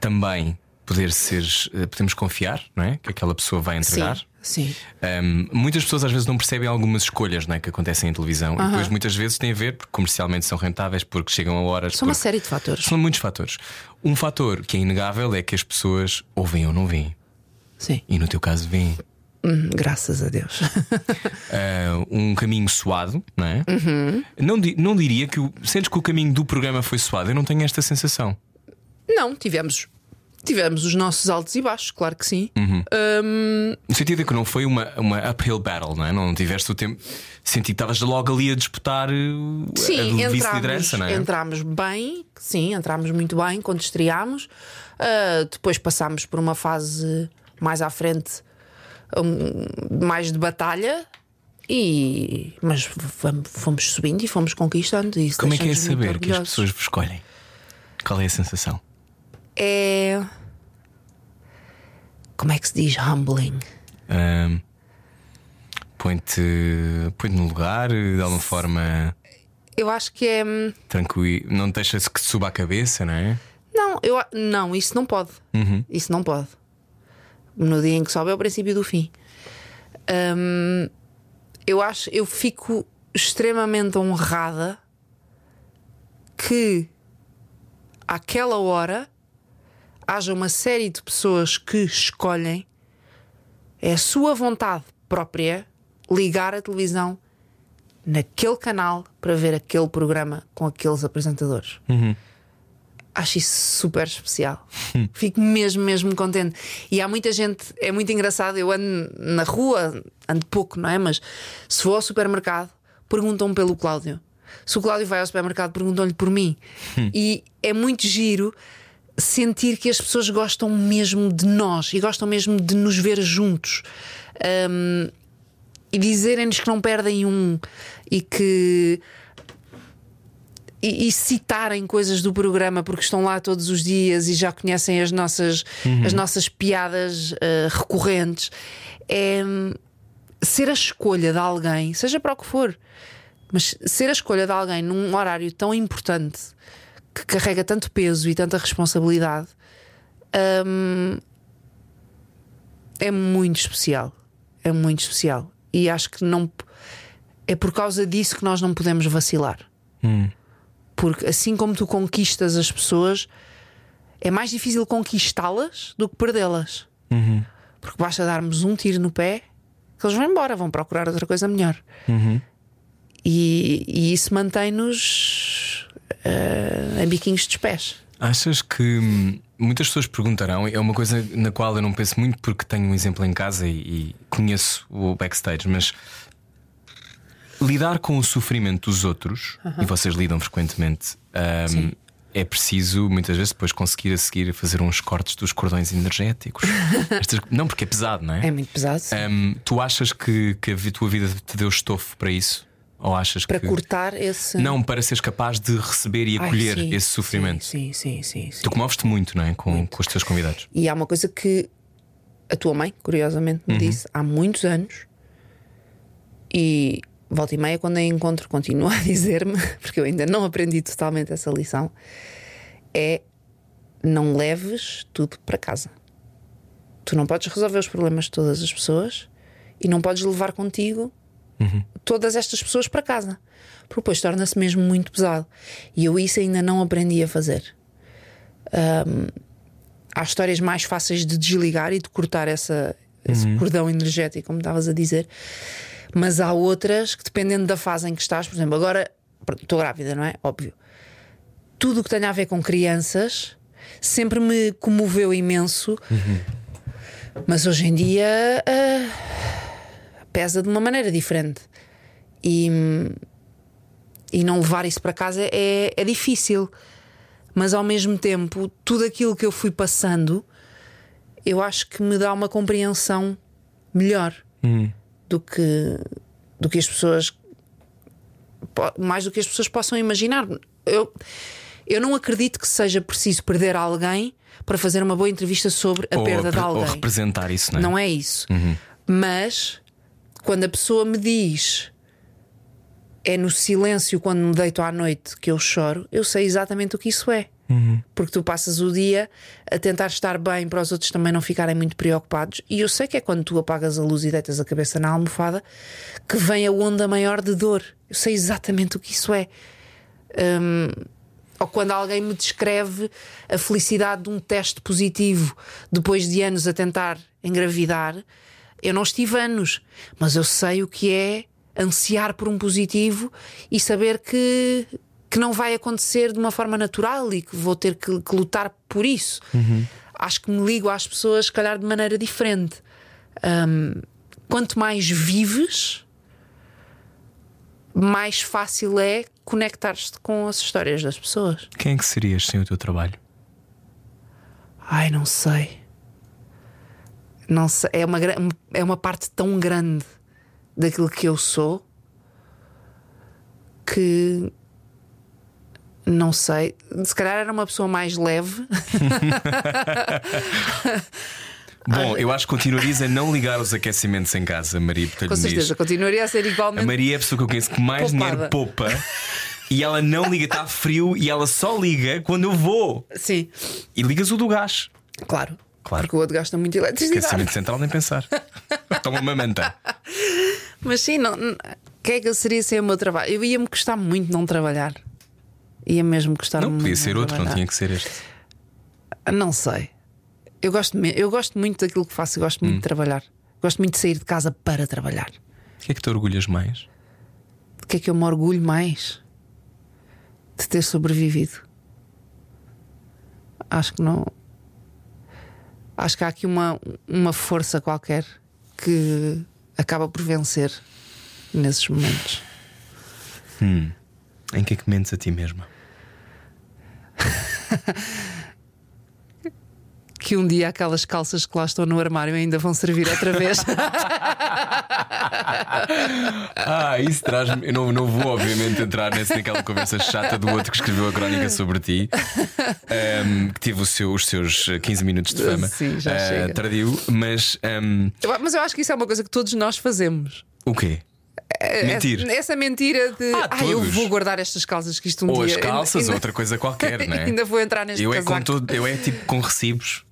S2: também poder ser, eh, podemos confiar, não é? Que aquela pessoa vai entregar.
S3: sim, sim.
S2: Um, muitas pessoas às vezes não percebem algumas escolhas não é, que acontecem em televisão e depois muitas vezes tem a ver porque comercialmente são rentáveis, porque chegam a horas.
S3: São uma
S2: porque-
S3: série de fatores.
S2: São muitos fatores. Um fator que é inegável é que as pessoas ou veem ou não veem.
S3: Sim,
S2: E no teu caso, veem.
S3: Hum, graças a Deus.
S2: Ah, um caminho suado, não é?
S3: Uhum.
S2: Não, não diria que o. Sentes que o caminho do programa foi suado? Eu não tenho esta sensação.
S3: não, tivemos Tivemos os nossos altos e baixos, claro que sim.
S2: Uhum. No sentido de que não foi uma, uma uphill battle, não é? Não tiveste o tempo. Senti que estavas logo ali a disputar uh,
S3: Sim,
S2: a vice-liderança, não é?
S3: entramos bem, sim, entramos muito bem quando estreámos. Uh, depois passámos por uma fase mais à frente, um, mais de batalha. E, mas fomos, subindo e fomos conquistando. E
S2: Como é que é saber que as pessoas vos escolhem? Qual é a sensação?
S3: É. Como é que se diz humbling?
S2: Ahm, Põe-te põe no lugar, de alguma forma
S3: Eu acho que é. hum,
S2: tranquilo, não deixa-se que te suba a cabeça, não é?
S3: Não, eu, não, isso não pode. Isso não pode. No dia em que sobe é o princípio do fim. Hum, eu acho, eu fico extremamente honrada que àquela hora haja uma série de pessoas que escolhem, é a sua vontade própria, ligar a televisão naquele canal para ver aquele programa com aqueles apresentadores. Acho isso super especial. Fico mesmo, mesmo contente. E há muita gente, é muito engraçado. Eu ando na rua, ando pouco, não é? Mas se vou ao supermercado, perguntam pelo Cláudio. Se o Cláudio vai ao supermercado, perguntam-lhe por mim. E é muito giro sentir que as pessoas gostam mesmo de nós e gostam mesmo de nos ver juntos. Hum, e dizerem-nos que não perdem um e que e, e citarem coisas do programa porque estão lá todos os dias e já conhecem as nossas, as nossas piadas eh, recorrentes. É ser a escolha de alguém, seja para o que for, mas ser a escolha de alguém num horário tão importante que carrega tanto peso e tanta responsabilidade hum, é muito especial. É muito especial. E acho que não é por causa disso que nós não podemos vacilar. Porque assim como tu conquistas as pessoas, é mais difícil conquistá-las do que perdê-las. Porque basta darmos um tiro no pé que eles vão embora, vão procurar outra coisa melhor. E, e isso mantém-nos eh, em biquinhos dos pés.
S2: Achas que hum, muitas pessoas perguntarão, é uma coisa na qual eu não penso muito porque tenho um exemplo em casa e, e conheço o backstage, mas lidar com o sofrimento dos outros, e vocês lidam frequentemente, hum, é preciso muitas vezes depois conseguir a seguir fazer uns cortes dos cordões energéticos. Estas- não, porque é pesado, não é?
S3: É muito pesado.
S2: Hum, tu achas que, que a tua vida te deu estofo para isso? Ou achas
S3: Para
S2: que.
S3: cortar esse.
S2: Não, para seres capaz de receber e
S3: Ai,
S2: acolher
S3: sim,
S2: esse sofrimento.
S3: Sim, sim, sim. sim.
S2: Tu comoves-te muito, não é? Com, com os teus convidados.
S3: E há uma coisa que a tua mãe, curiosamente,
S2: Uhum.
S3: me disse há muitos anos, e volta e meia, quando a encontro, continua a dizer-me, porque eu ainda não aprendi totalmente essa lição: é não leves tudo para casa. Tu não podes resolver os problemas de todas as pessoas e não podes levar contigo todas estas pessoas para casa. Porque depois torna-se mesmo muito pesado. E eu isso ainda não aprendi a fazer há histórias mais fáceis de desligar e de cortar essa, esse cordão energético, como estavas a dizer, mas há outras que, dependendo da fase em que estás, por exemplo, agora estou grávida, não é? Óbvio. Tudo o que tenha a ver com crianças sempre me comoveu imenso, mas hoje em dia ah, pesa de uma maneira diferente. E, e não levar isso para casa é, é difícil mas ao mesmo tempo, tudo aquilo que eu fui passando, eu acho que me dá uma compreensão melhor do que do que as pessoas mais do que as pessoas possam imaginar. Eu, eu não acredito que seja preciso perder alguém para fazer uma boa entrevista sobre a
S2: ou,
S3: perda de
S2: repre- ou
S3: alguém.
S2: representar isso, não é?
S3: Não é isso. Mas quando a pessoa me diz é no silêncio quando me deito à noite que eu choro, eu sei exatamente o que isso é. Porque tu passas o dia a tentar estar bem para os outros também não ficarem muito preocupados. E eu sei que é quando tu apagas a luz e deitas a cabeça na almofada que vem a onda maior de dor. Eu sei exatamente o que isso é. Hum, ou quando alguém me descreve a felicidade de um teste positivo depois de anos a tentar engravidar, eu não estive anos, mas eu sei o que é ansiar por um positivo e saber que, que não vai acontecer de uma forma natural e que vou ter que, que lutar por isso. acho que me ligo às pessoas, se calhar, de maneira diferente. Hum, quanto mais vives, mais fácil é conectar-te com as histórias das pessoas.
S2: Quem é que serias sem o teu trabalho?
S3: Ai, não sei. Não sei. É uma, é uma parte tão grande daquilo que eu sou que não sei. Se calhar era uma pessoa mais leve.
S2: Bom, eu acho que continuarias a não ligar os aquecimentos em casa, Maria. Portanto,
S3: Com certeza, continuaria a ser
S2: A
S3: igualmente.
S2: Maria é a pessoa que eu conheço que mais
S3: Poupada.
S2: dinheiro poupa e ela não liga, está frio e ela só liga quando eu vou.
S3: Sim,
S2: E ligas o do gás.
S3: claro.
S2: Claro.
S3: Porque o outro gasta muito eletricidade.
S2: Aquecimento central, nem pensar. Toma uma manta.
S3: Mas sim, não, não, que é que eu seria sem o meu trabalho? Eu ia-me gostar muito de não trabalhar. Ia mesmo gostar
S2: Não
S3: muito.
S2: podia
S3: de
S2: ser outro, não
S3: trabalhar.
S2: tinha que ser este.
S3: Não sei. Eu gosto, eu gosto muito daquilo que faço, eu gosto
S2: Hum.
S3: muito de trabalhar. Gosto muito de sair de casa para trabalhar.
S2: O que é que te orgulhas mais?
S3: De que é que eu me orgulho mais? De ter sobrevivido. Acho que não. Acho que há aqui uma, uma força qualquer que acaba por vencer nesses momentos.
S2: Em que é que mentes a ti mesma?
S3: Que um dia aquelas calças que lá estão no armário ainda vão servir outra vez.
S2: Ah, isso traz-me. Eu não, não vou, obviamente, entrar nessa, naquela conversa chata do outro que escreveu a crónica sobre ti, ehm, que tive o seu- os seus 15 minutos de fama.
S3: Sim, já
S2: Eh,
S3: chega.
S2: Tardio, mas ehm,
S3: Eu- Mas eu acho que isso é uma coisa que todos nós fazemos.
S2: o quê? Mentir.
S3: Essa, mentira de
S2: Ah,
S3: ah, eu vou guardar estas calças que isto um
S2: Ou
S3: dia.
S2: as calças,
S3: ainda,
S2: ou outra coisa qualquer, não é?
S3: ainda vou entrar neste
S2: eu é,
S3: casaco.
S2: com todo, eu é tipo com recibos.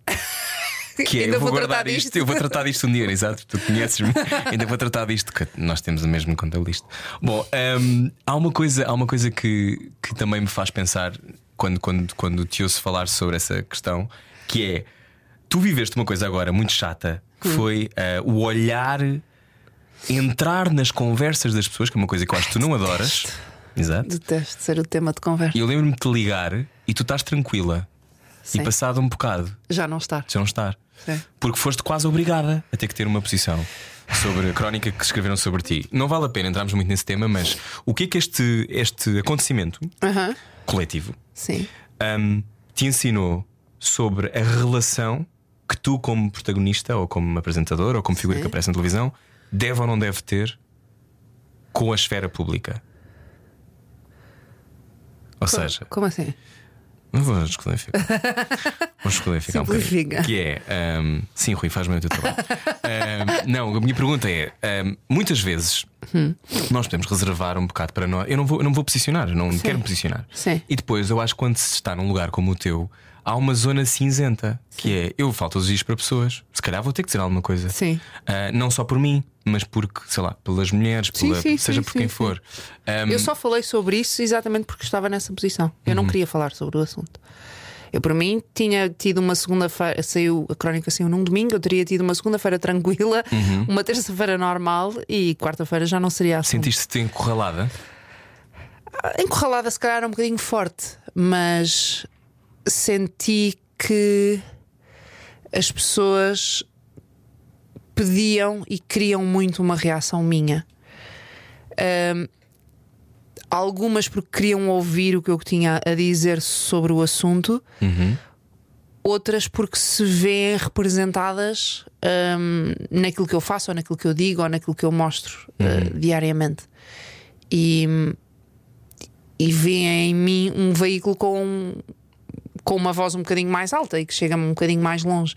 S2: Que é,
S3: Ainda
S2: eu vou,
S3: vou
S2: guardar isto,
S3: disto.
S2: eu vou tratar disto um dia, exato. Tu conheces-me, ainda vou tratar disto, que nós temos o mesmo contabilista. Bom, hum, há uma coisa, há uma coisa que, que também me faz pensar quando, quando, quando te ouço falar sobre essa questão, que é tu viveste uma coisa agora muito chata, que
S3: Hum.
S2: foi ah, o olhar, entrar nas conversas das pessoas, que é uma coisa que eu acho que tu não adoras. Exato.
S3: Detesto ser o tema de conversa.
S2: E eu lembro-me de te ligar e tu estás tranquila.
S3: Sim.
S2: E passado um bocado,
S3: Já não está.
S2: já não estar.
S3: Sim.
S2: Porque foste quase obrigada a ter que ter uma posição sobre a crónica que escreveram sobre ti. Não vale a pena entrarmos muito nesse tema, mas o que é que este, este acontecimento
S3: Aham.
S2: coletivo
S3: Sim.
S2: hum, te ensinou sobre a relação que tu, como protagonista, ou como apresentador, ou como figura
S3: Sim.
S2: que aparece na televisão, deve ou não deve ter com a esfera pública? Ou seja,
S3: Como assim?
S2: Não vou esclarecer. Vou esclarecer um bocadinho. Que é, ahm, sim, Rui, faz bem o teu trabalho. Ahm, não, a minha pergunta é: ahm, muitas vezes
S3: Hum.
S2: nós podemos reservar um bocado para nós. Eu não vou, eu não vou posicionar, eu não quero me posicionar.
S3: Sim.
S2: E depois, eu acho que quando se está num lugar como o teu, há uma zona cinzenta que é eu falo todos os dias para pessoas. Se calhar vou ter que dizer alguma coisa.
S3: Sim.
S2: Ah, não só por mim, mas porque, sei lá, pelas mulheres,
S3: Sim,
S2: pela-
S3: sim,
S2: seja
S3: sim,
S2: por
S3: sim,
S2: quem
S3: sim.
S2: for. Ahm,
S3: Eu só falei sobre isso exatamente porque estava nessa posição. Eu
S2: Uhum.
S3: não queria falar sobre o assunto. Eu, por mim, tinha tido uma segunda-feira, saiu, a crónica saiu num domingo, eu teria tido uma segunda-feira tranquila,
S2: Uhum.
S3: uma terça-feira normal e quarta-feira já não seria assunto.
S2: Sentiste-te encurralada?
S3: Encurralada, se calhar, um bocadinho forte, mas senti que as pessoas pediam e queriam muito uma reação minha. Ahm, algumas porque queriam ouvir o que eu tinha a dizer sobre o assunto, outras porque se veem representadas ahm, naquilo que eu faço, ou naquilo que eu digo, ou naquilo que eu mostro ah, diariamente. E, e veem em mim um veículo com, com uma voz um bocadinho mais alta e que chega um bocadinho mais longe.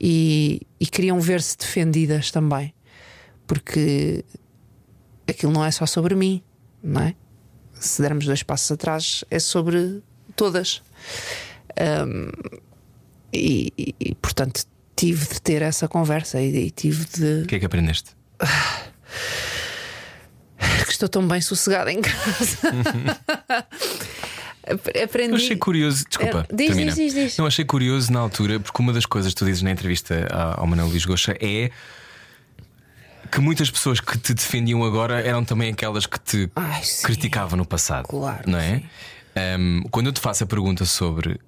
S3: E, e queriam ver-se defendidas também, porque aquilo não é só sobre mim, não é? Se dermos dois passos atrás, é sobre todas. Ahm, e, e- e, portanto tive de ter essa conversa e, e tive de
S2: O que é que aprendeste?
S3: que estou tão bem sossegada em casa. Ap- Aprendi.
S2: Eu achei curioso, desculpa,
S3: É, diz,
S2: termina.
S3: diz, diz.
S2: Não achei curioso na altura, porque uma das coisas que tu dizes na entrevista ao Manuel Luís Goxa é que muitas pessoas que te defendiam agora eram também aquelas que te
S3: Ai,
S2: criticavam no passado.
S3: Claro,
S2: não é? Um, quando eu te faço a pergunta sobre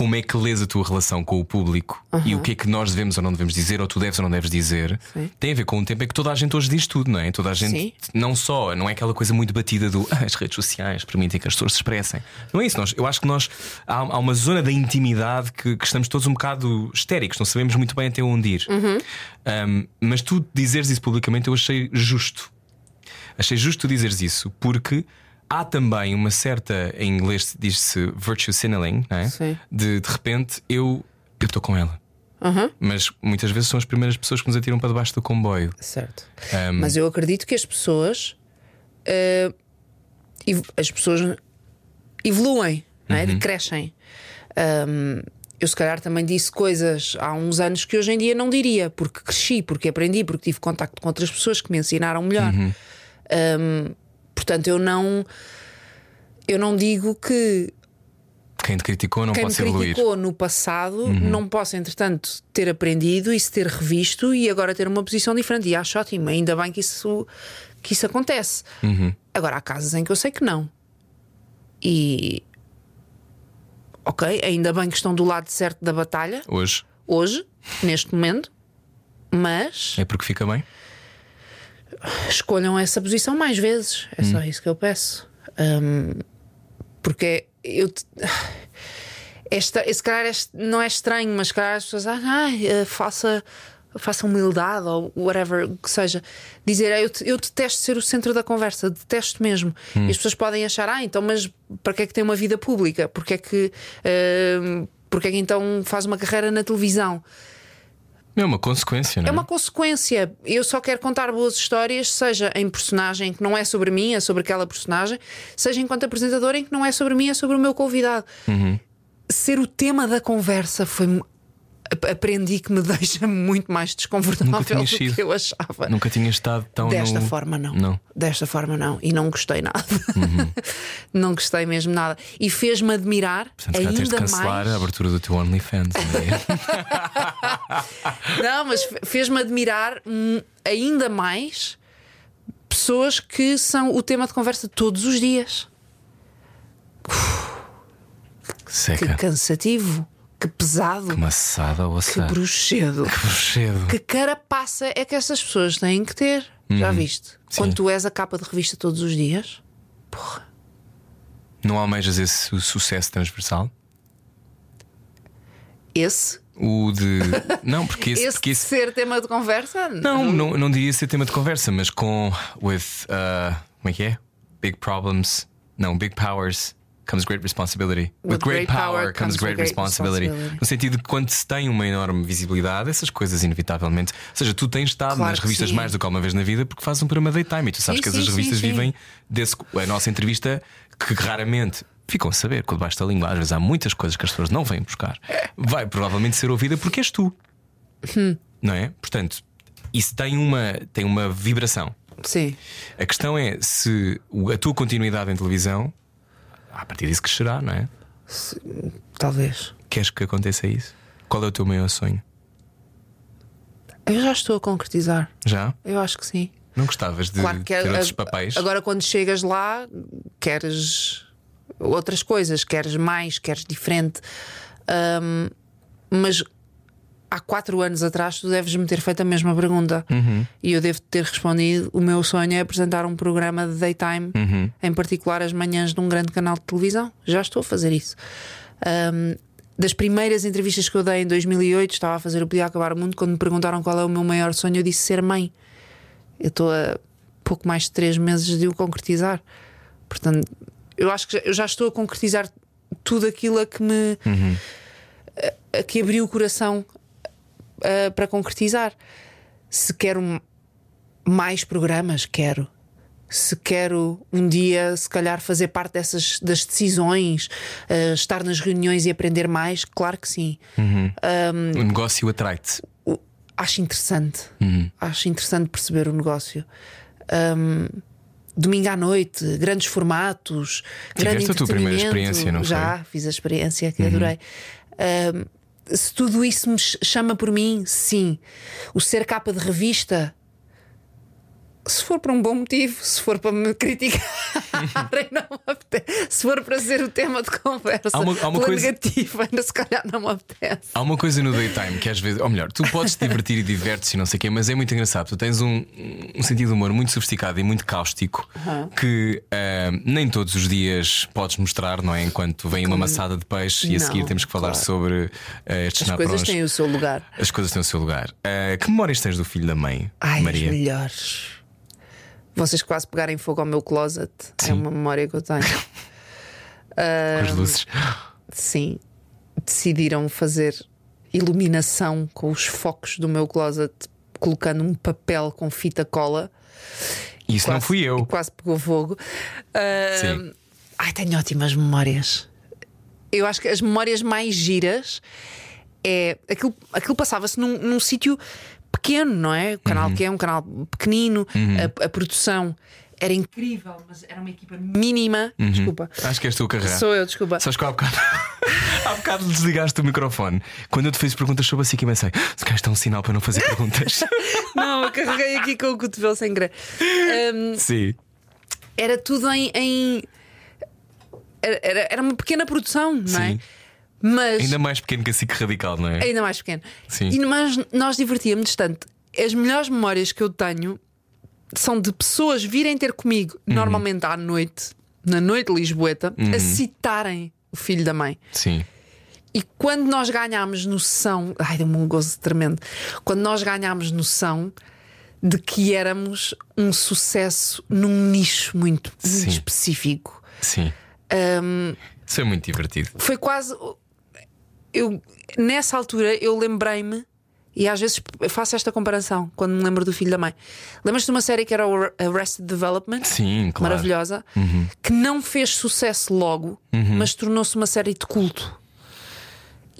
S2: como é que lês a tua relação com o público e o que é que nós devemos ou não devemos dizer, ou tu deves ou não deves dizer,
S3: Sim.
S2: tem a ver com um tempo em que toda a gente hoje diz tudo, não é? Toda a gente,
S3: Sim.
S2: não só, não é aquela coisa muito batida do "Ah, as redes sociais permitem que as pessoas se expressem. Não é isso. Nós, eu acho que nós há, há uma zona da intimidade que, que estamos todos um bocado histéricos, não sabemos muito bem até onde ir. Um, mas tu dizeres isso publicamente eu achei justo. Achei justo tu dizeres isso, porque há também uma certa, em inglês diz-se virtue signaling, não é?
S3: Sim.
S2: De de repente eu estou com ela. Mas muitas vezes são as primeiras pessoas que nos atiram para debaixo do comboio.
S3: Certo.
S2: Um,
S3: Mas eu acredito que as pessoas ev- as pessoas evoluem, não é? crescem. Um, eu se calhar também disse coisas há uns anos que hoje em dia não diria, porque cresci, porque aprendi, porque tive contacto com outras pessoas que me ensinaram melhor. Um, portanto, eu não eu não digo que
S2: Quem te criticou não
S3: quem me
S2: pode evoluir.
S3: criticou no passado
S2: Uhum.
S3: não possa, entretanto, ter aprendido e se ter revisto e agora ter uma posição diferente. E acho ótimo, ainda bem que isso, que isso acontece.
S2: Uhum.
S3: Agora, há casos em que eu sei que não. E. Ok, ainda bem que estão do lado certo da batalha,
S2: Hoje
S3: hoje, neste momento, mas
S2: é porque fica bem.
S3: Escolham essa posição mais vezes. É
S2: Hum.
S3: só isso que eu peço. Hum, porque eu. te- Esta, se calhar este- não é estranho, mas se calhar as pessoas ah, ai, eh, faça, faça humildade ou whatever que seja. Dizer "Ah, eu, te- eu detesto ser o centro da conversa, detesto mesmo.
S2: Hum.
S3: E as pessoas podem achar, ah, então, mas para que é que tem uma vida pública? Porque é que, hum, porque é que então faz uma carreira na televisão?
S2: É uma consequência, não é?
S3: É uma consequência. Eu só quero contar boas histórias, seja em personagem que não é sobre mim, é sobre aquela personagem, seja enquanto apresentadora em que não é sobre mim, é sobre o meu convidado.
S2: Uhum.
S3: Ser o tema da conversa foi. Ap- Aprendi que me deixa muito mais desconfortável do
S2: sido.
S3: que eu achava.
S2: Nunca tinha estado tão
S3: Desta
S2: no-
S3: forma, não.
S2: Não.
S3: Desta forma, não. E não gostei nada.
S2: Uhum.
S3: não gostei mesmo nada. E fez-me admirar
S2: Portanto, calhar tens de
S3: ainda
S2: cancelar
S3: mais.
S2: a abertura do teu OnlyFans. não é?
S3: Não, mas fe- fez-me admirar hum, ainda mais pessoas que são o tema de conversa todos os dias. Que
S2: Seca.
S3: cansativo, que pesado,
S2: Que maçada ou
S3: que bruxedo.
S2: Que bruxedo.
S3: Que carapaça é que essas pessoas têm que ter? Já viste?
S2: Sim.
S3: Quando tu és a capa de revista todos os dias, porra.
S2: Não almejas esse su- sucesso transversal?
S3: Esse,
S2: O de. Não, porque esse.
S3: esse
S2: porque esse-
S3: ser tema de conversa?
S2: Não, não, não diria ser tema de conversa, mas com. With. uh, como é que é? Big problems. Não, big powers. Comes great responsibility. With, great, power, comes great, responsibility.
S3: responsibility.
S2: No sentido de que quando se tem uma enorme visibilidade, essas coisas, inevitavelmente. Ou seja, tu tens estado
S3: Claro
S2: nas revistas
S3: sim.
S2: mais do que alguma vez na vida porque fazes um programa daytime e tu sabes
S3: Sim,
S2: que
S3: sim,
S2: essas revistas vivem desse. A nossa entrevista, que raramente. Ficam a saber, com debaixo da língua, às vezes há muitas coisas que as pessoas não vêm buscar. Vai provavelmente ser ouvida porque és tu.
S3: Hum.
S2: Não é? Portanto, isso tem uma, tem uma vibração.
S3: Sim.
S2: A questão é se a tua continuidade em televisão, a partir disso crescerá, não é?
S3: Talvez.
S2: Queres que aconteça isso? Qual é o teu maior sonho?
S3: Eu já estou a concretizar.
S2: Já?
S3: Eu acho que sim.
S2: Não gostavas de
S3: Claro que
S2: ter
S3: a-
S2: outros papéis?
S3: Agora, quando chegas lá, queres outras coisas, queres mais, queres diferente. Ahm, mas há quatro anos atrás, tu deves-me ter feito a mesma pergunta.
S2: Uhum.
S3: E eu devo ter respondido: o meu sonho é apresentar um programa de daytime,
S2: Uhum.
S3: em particular as manhãs de um grande canal de televisão. Já estou a fazer isso. Ahm, das primeiras entrevistas que eu dei em 2008, estava a fazer o Podia Acabar o Mundo. Quando me perguntaram qual é o meu maior sonho, eu disse ser mãe. Eu estou a pouco mais de três meses de o concretizar. Portanto, eu acho que já, eu já estou a concretizar tudo aquilo a que me a, a que abriu o coração ah, para concretizar. Se quero mais programas, quero. Se quero um dia, se calhar, fazer parte dessas das decisões, ah, estar nas reuniões e aprender mais, claro que sim.
S2: O negócio atrai-te.
S3: Acho interessante. Acho interessante perceber o negócio. Ahm, domingo à noite, grandes formatos, grande
S2: Tiveste a tua primeira experiência, não?
S3: Já fiz a experiência que adorei. Ahm, se tudo isso me ch- chama por mim, sim. O ser capa de revista. Se for por um bom motivo, se for para me não apetece. Se for para ser o tema de conversa,
S2: Há uma- há uma coisa-
S3: negativa, ainda se calhar não me apetece.
S2: Há uma coisa no daytime que às vezes, ou melhor, tu podes te divertir e divertes e não sei o quê, mas é muito engraçado. Tu tens um, um sentido de humor muito sofisticado e muito cáustico que ah, nem todos os dias podes mostrar, não é? Enquanto vem uma maçada de peixe e a
S3: Não,
S2: seguir temos que falar
S3: claro.
S2: sobre ah, estes
S3: As
S2: naprons.
S3: coisas têm o seu lugar.
S2: As coisas têm o seu lugar. Ah, que memórias tens do filho da mãe,
S3: Ai,
S2: Maria?
S3: os melhores. Vocês quase pegarem fogo ao meu closet. É
S2: Sim.
S3: uma memória que eu tenho.
S2: Com as luzes.
S3: Sim. Decidiram fazer iluminação com os focos do meu closet, colocando um papel com fita cola.
S2: Isso não
S3: Quase-
S2: fui eu.
S3: Quase pegou fogo. Ah,
S2: Sim.
S3: Ai, tenho ótimas memórias. Eu acho que as memórias mais giras é. Aquilo, aquilo passava-se num, num sítio pequeno, não é? O canal
S2: Uhum.
S3: que é um canal pequenino, a, a produção era incrível, mas era uma equipa mínima.
S2: Uhum.
S3: Desculpa.
S2: Acho que és tu a carregar.
S3: Sou eu, desculpa.
S2: Sabes que há bocado, há bocado desligaste o microfone. Quando eu te fiz perguntas sobre a SIC, pensei: se calhar isto é um sinal para não fazer perguntas.
S3: Não, eu carreguei aqui com o cotovelo sem querer. Ahm,
S2: Sim.
S3: era tudo em. em- Era, era- era uma pequena produção, não é?
S2: Sim.
S3: Mas.
S2: Ainda mais pequeno que a SIC radical, não é?
S3: Ainda mais pequeno.
S2: Sim.
S3: E nós, nós divertíamos tanto. As melhores memórias que eu tenho são de pessoas virem ter comigo,
S2: Uhum.
S3: normalmente à noite, na noite lisboeta, a citarem o filho da mãe.
S2: Sim.
S3: E quando nós ganhámos noção, ai, deu-me um gozo tremendo. Quando nós ganhámos noção de que éramos um sucesso num nicho muito, específico.
S2: Sim. Isso é muito divertido.
S3: foi quase. Eu, nessa altura eu lembrei-me, e às vezes faço esta comparação quando me lembro do filho da mãe. Lembras-te de uma série que era o Arrested Development?
S2: Sim, claro. Uhum.
S3: Maravilhosa, que não fez sucesso logo, mas tornou-se uma série de culto.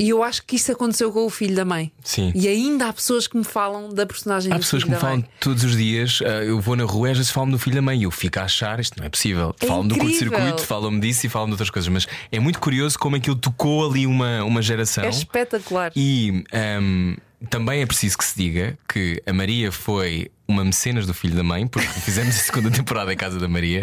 S3: E eu acho que isso aconteceu com o filho da mãe.
S2: Sim.
S3: E ainda há pessoas que me falam da personagem
S2: Há
S3: do
S2: pessoas
S3: filho
S2: que me falam
S3: mãe.
S2: todos os dias, ah, eu vou na rua e às vezes falam do filho da mãe e eu fico a achar isto não é possível.
S3: É
S2: falam do
S3: incrível.
S2: curto-circuito, falam-me disso e falam de outras coisas, mas é muito curioso como aquilo tocou ali uma, uma geração.
S3: É espetacular.
S2: E ahm, também é preciso que se diga que a Maria foi uma mecenas do filho da mãe, porque fizemos a segunda temporada em casa da Maria.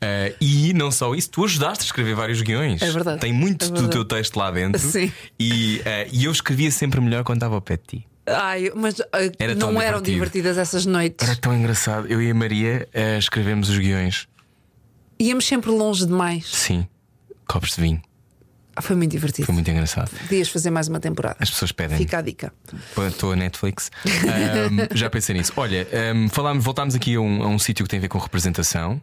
S2: Ah, e não só isso, tu ajudaste a escrever vários guiões.
S3: É verdade.
S2: Tem muito
S3: É
S2: do
S3: verdade.
S2: teu texto lá dentro.
S3: Sim.
S2: E, ah, e eu escrevia sempre melhor quando estava ao pé de ti.
S3: Ai, mas ah,
S2: Era
S3: não eram divertidas essas noites.
S2: Era tão engraçado. Eu e a Maria ah, escrevemos os guiões.
S3: Íamos sempre longe demais.
S2: Sim. Copos de vinho.
S3: Ah, Foi muito divertido.
S2: Foi muito engraçado.
S3: Podias fazer mais uma temporada.
S2: As pessoas pedem.
S3: Fica a dica.
S2: Estou a Netflix. Ahm, já pensei nisso. Olha, ahm, falámos, voltámos aqui a um, a um sítio que tem a ver com representação.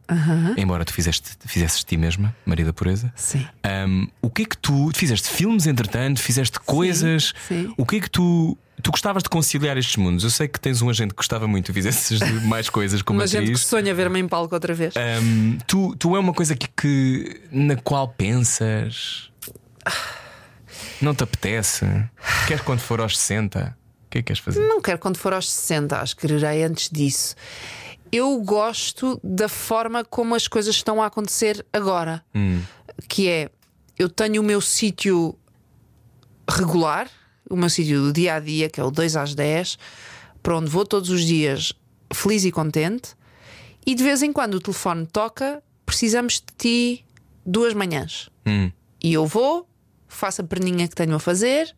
S2: Embora tu fizeste, fizesses ti mesma, Maria da Pureza.
S3: Sim.
S2: Ahm, o que é que tu. Fizeste filmes, entretanto, fizeste coisas.
S3: sim.
S2: O que é que tu. Tu gostavas de conciliar estes mundos? Eu sei que tens um agente que gostava muito, tu fizesses mais coisas como
S3: Uma gente que
S2: atriz.
S3: sonha ver-me em palco outra vez.
S2: Tu, tu é uma coisa que, que na qual pensas? Não te apetece? Queres quando for aos 60? O que é que queres fazer?
S3: Não quero quando for aos 60, acho que quererei antes disso. Eu gosto da forma como as coisas estão a acontecer agora. Que é, eu tenho o meu sítio regular, o meu sítio do dia a dia, que é o 2 às 10, para onde vou todos os dias feliz e contente, e de vez em quando o telefone toca, precisamos de ti duas manhãs.
S2: Hum.
S3: E eu vou, faço a perninha que tenho a fazer.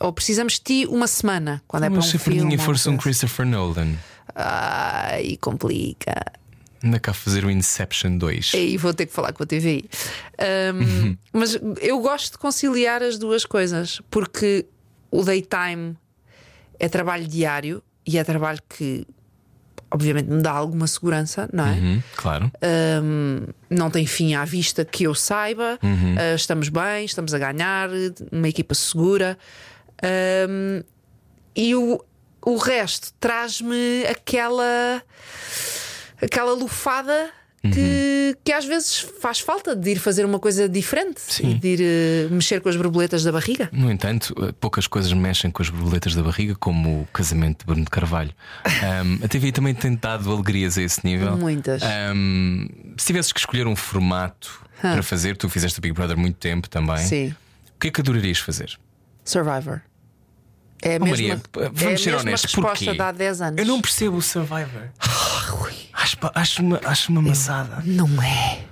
S3: ou precisamos de ti uma semana quando é para um
S2: se a
S3: filme.
S2: perninha
S3: ou
S2: fosse um. Christopher Nolan,
S3: Ai, complica.
S2: anda cá a fazer o Inception 2.
S3: Aí vou ter que falar com a TVI. Ahm, mas eu gosto de conciliar as duas coisas, porque o daytime é trabalho diário e é trabalho que, obviamente, me dá alguma segurança, não é?
S2: Uhum, claro.
S3: Um, não tem fim à vista que eu saiba. Uh, estamos bem, estamos a ganhar, uma equipa segura. Um, e o, o resto traz-me aquela aquela lufada que, que às vezes faz falta de ir fazer uma coisa diferente
S2: Sim.
S3: e de ir eh, mexer com as borboletas da barriga.
S2: No entanto, eh, poucas coisas mexem com as borboletas da barriga, como o casamento de Bruno de Carvalho. Ahm, a TV também tem dado alegrias a esse nível.
S3: Muitas.
S2: Ahm, se tivesses que escolher um formato para fazer, tu fizeste o Big Brother muito tempo também.
S3: Sim.
S2: O que é que adorarias fazer?
S3: Survivor. É a
S2: Oh,
S3: mesma,
S2: Maria,
S3: é a
S2: vamos ser
S3: mesma
S2: honestos.
S3: resposta
S2: Porquê?
S3: de há 10 anos.
S2: Eu não percebo o Survivor. Acho, pa- acho uma, acho uma maçada.
S3: Não é.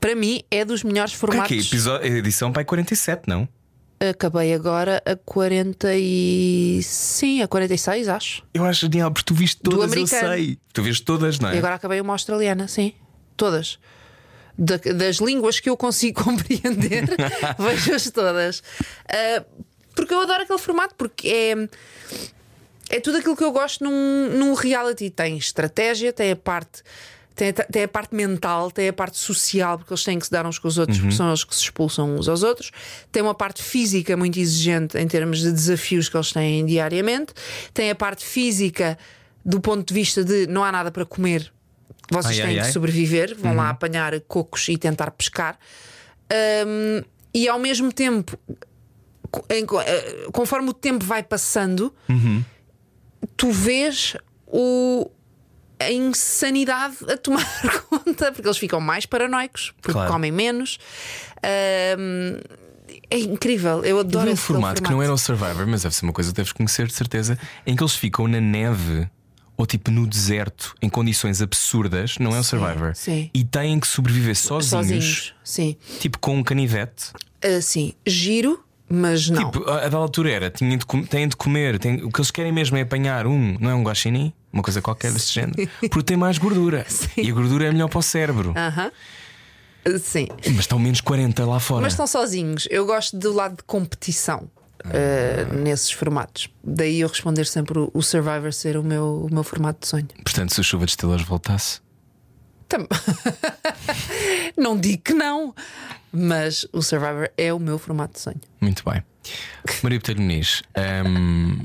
S3: Para mim é dos melhores
S2: O que é
S3: formatos.
S2: que é? Episódio, edição pai 47, não?
S3: Acabei agora a 40 e. Sim, a 46, acho.
S2: Eu acho genial, porque tu viste todas, eu sei. Tu viste todas, não é?
S3: E agora acabei uma australiana, sim. Todas. Da- das línguas que eu consigo compreender, vejo-as todas. Ah, porque eu adoro aquele formato, porque é. É tudo aquilo que eu gosto num, num reality. Tem estratégia, tem a parte. Tem, a- tem a parte mental, tem a parte social, porque eles têm que se dar uns com os outros, porque são eles que se expulsam uns aos outros. Tem uma parte física muito exigente em termos de desafios que eles têm diariamente. Tem a parte física do ponto de vista de não há nada para comer, vocês
S2: Ai,
S3: têm
S2: ai,
S3: que
S2: ai.
S3: sobreviver, vão lá apanhar cocos e tentar pescar. Hum, e ao mesmo tempo, em- eh, conforme o tempo vai passando, tu vês o, a insanidade a tomar conta, porque eles ficam mais paranoicos, porque
S2: Claro.
S3: comem menos. Hum, é incrível, eu adoro
S2: vi um
S3: esse
S2: formato que não era o Survivor, mas deve ser uma coisa que deves conhecer de certeza, em que eles ficam na neve ou tipo no deserto, em condições absurdas, não é o Survivor?
S3: sim.
S2: E têm que sobreviver sozinhos,
S3: sozinhos. Sim,
S2: tipo com um canivete.
S3: assim, giro, mas não.
S2: Tipo, a, a da altura era, tinham de, têm de comer, têm- o que eles querem mesmo é apanhar um, não é um guaxinim, uma coisa qualquer desse género, porque tem mais gordura. E a gordura é melhor para o cérebro.
S3: Aham. Sim.
S2: Mas estão menos 40 lá fora.
S3: Mas estão sozinhos. Eu gosto do lado de competição uh, nesses formatos. Daí eu responder sempre o, o Survivor ser o meu, o meu formato de sonho.
S2: Portanto, se o Chuva de Estrelas voltasse,
S3: Tam- não digo que não, mas o Survivor é o meu formato de sonho.
S2: muito bem. Maria Botelho Muniz, hum,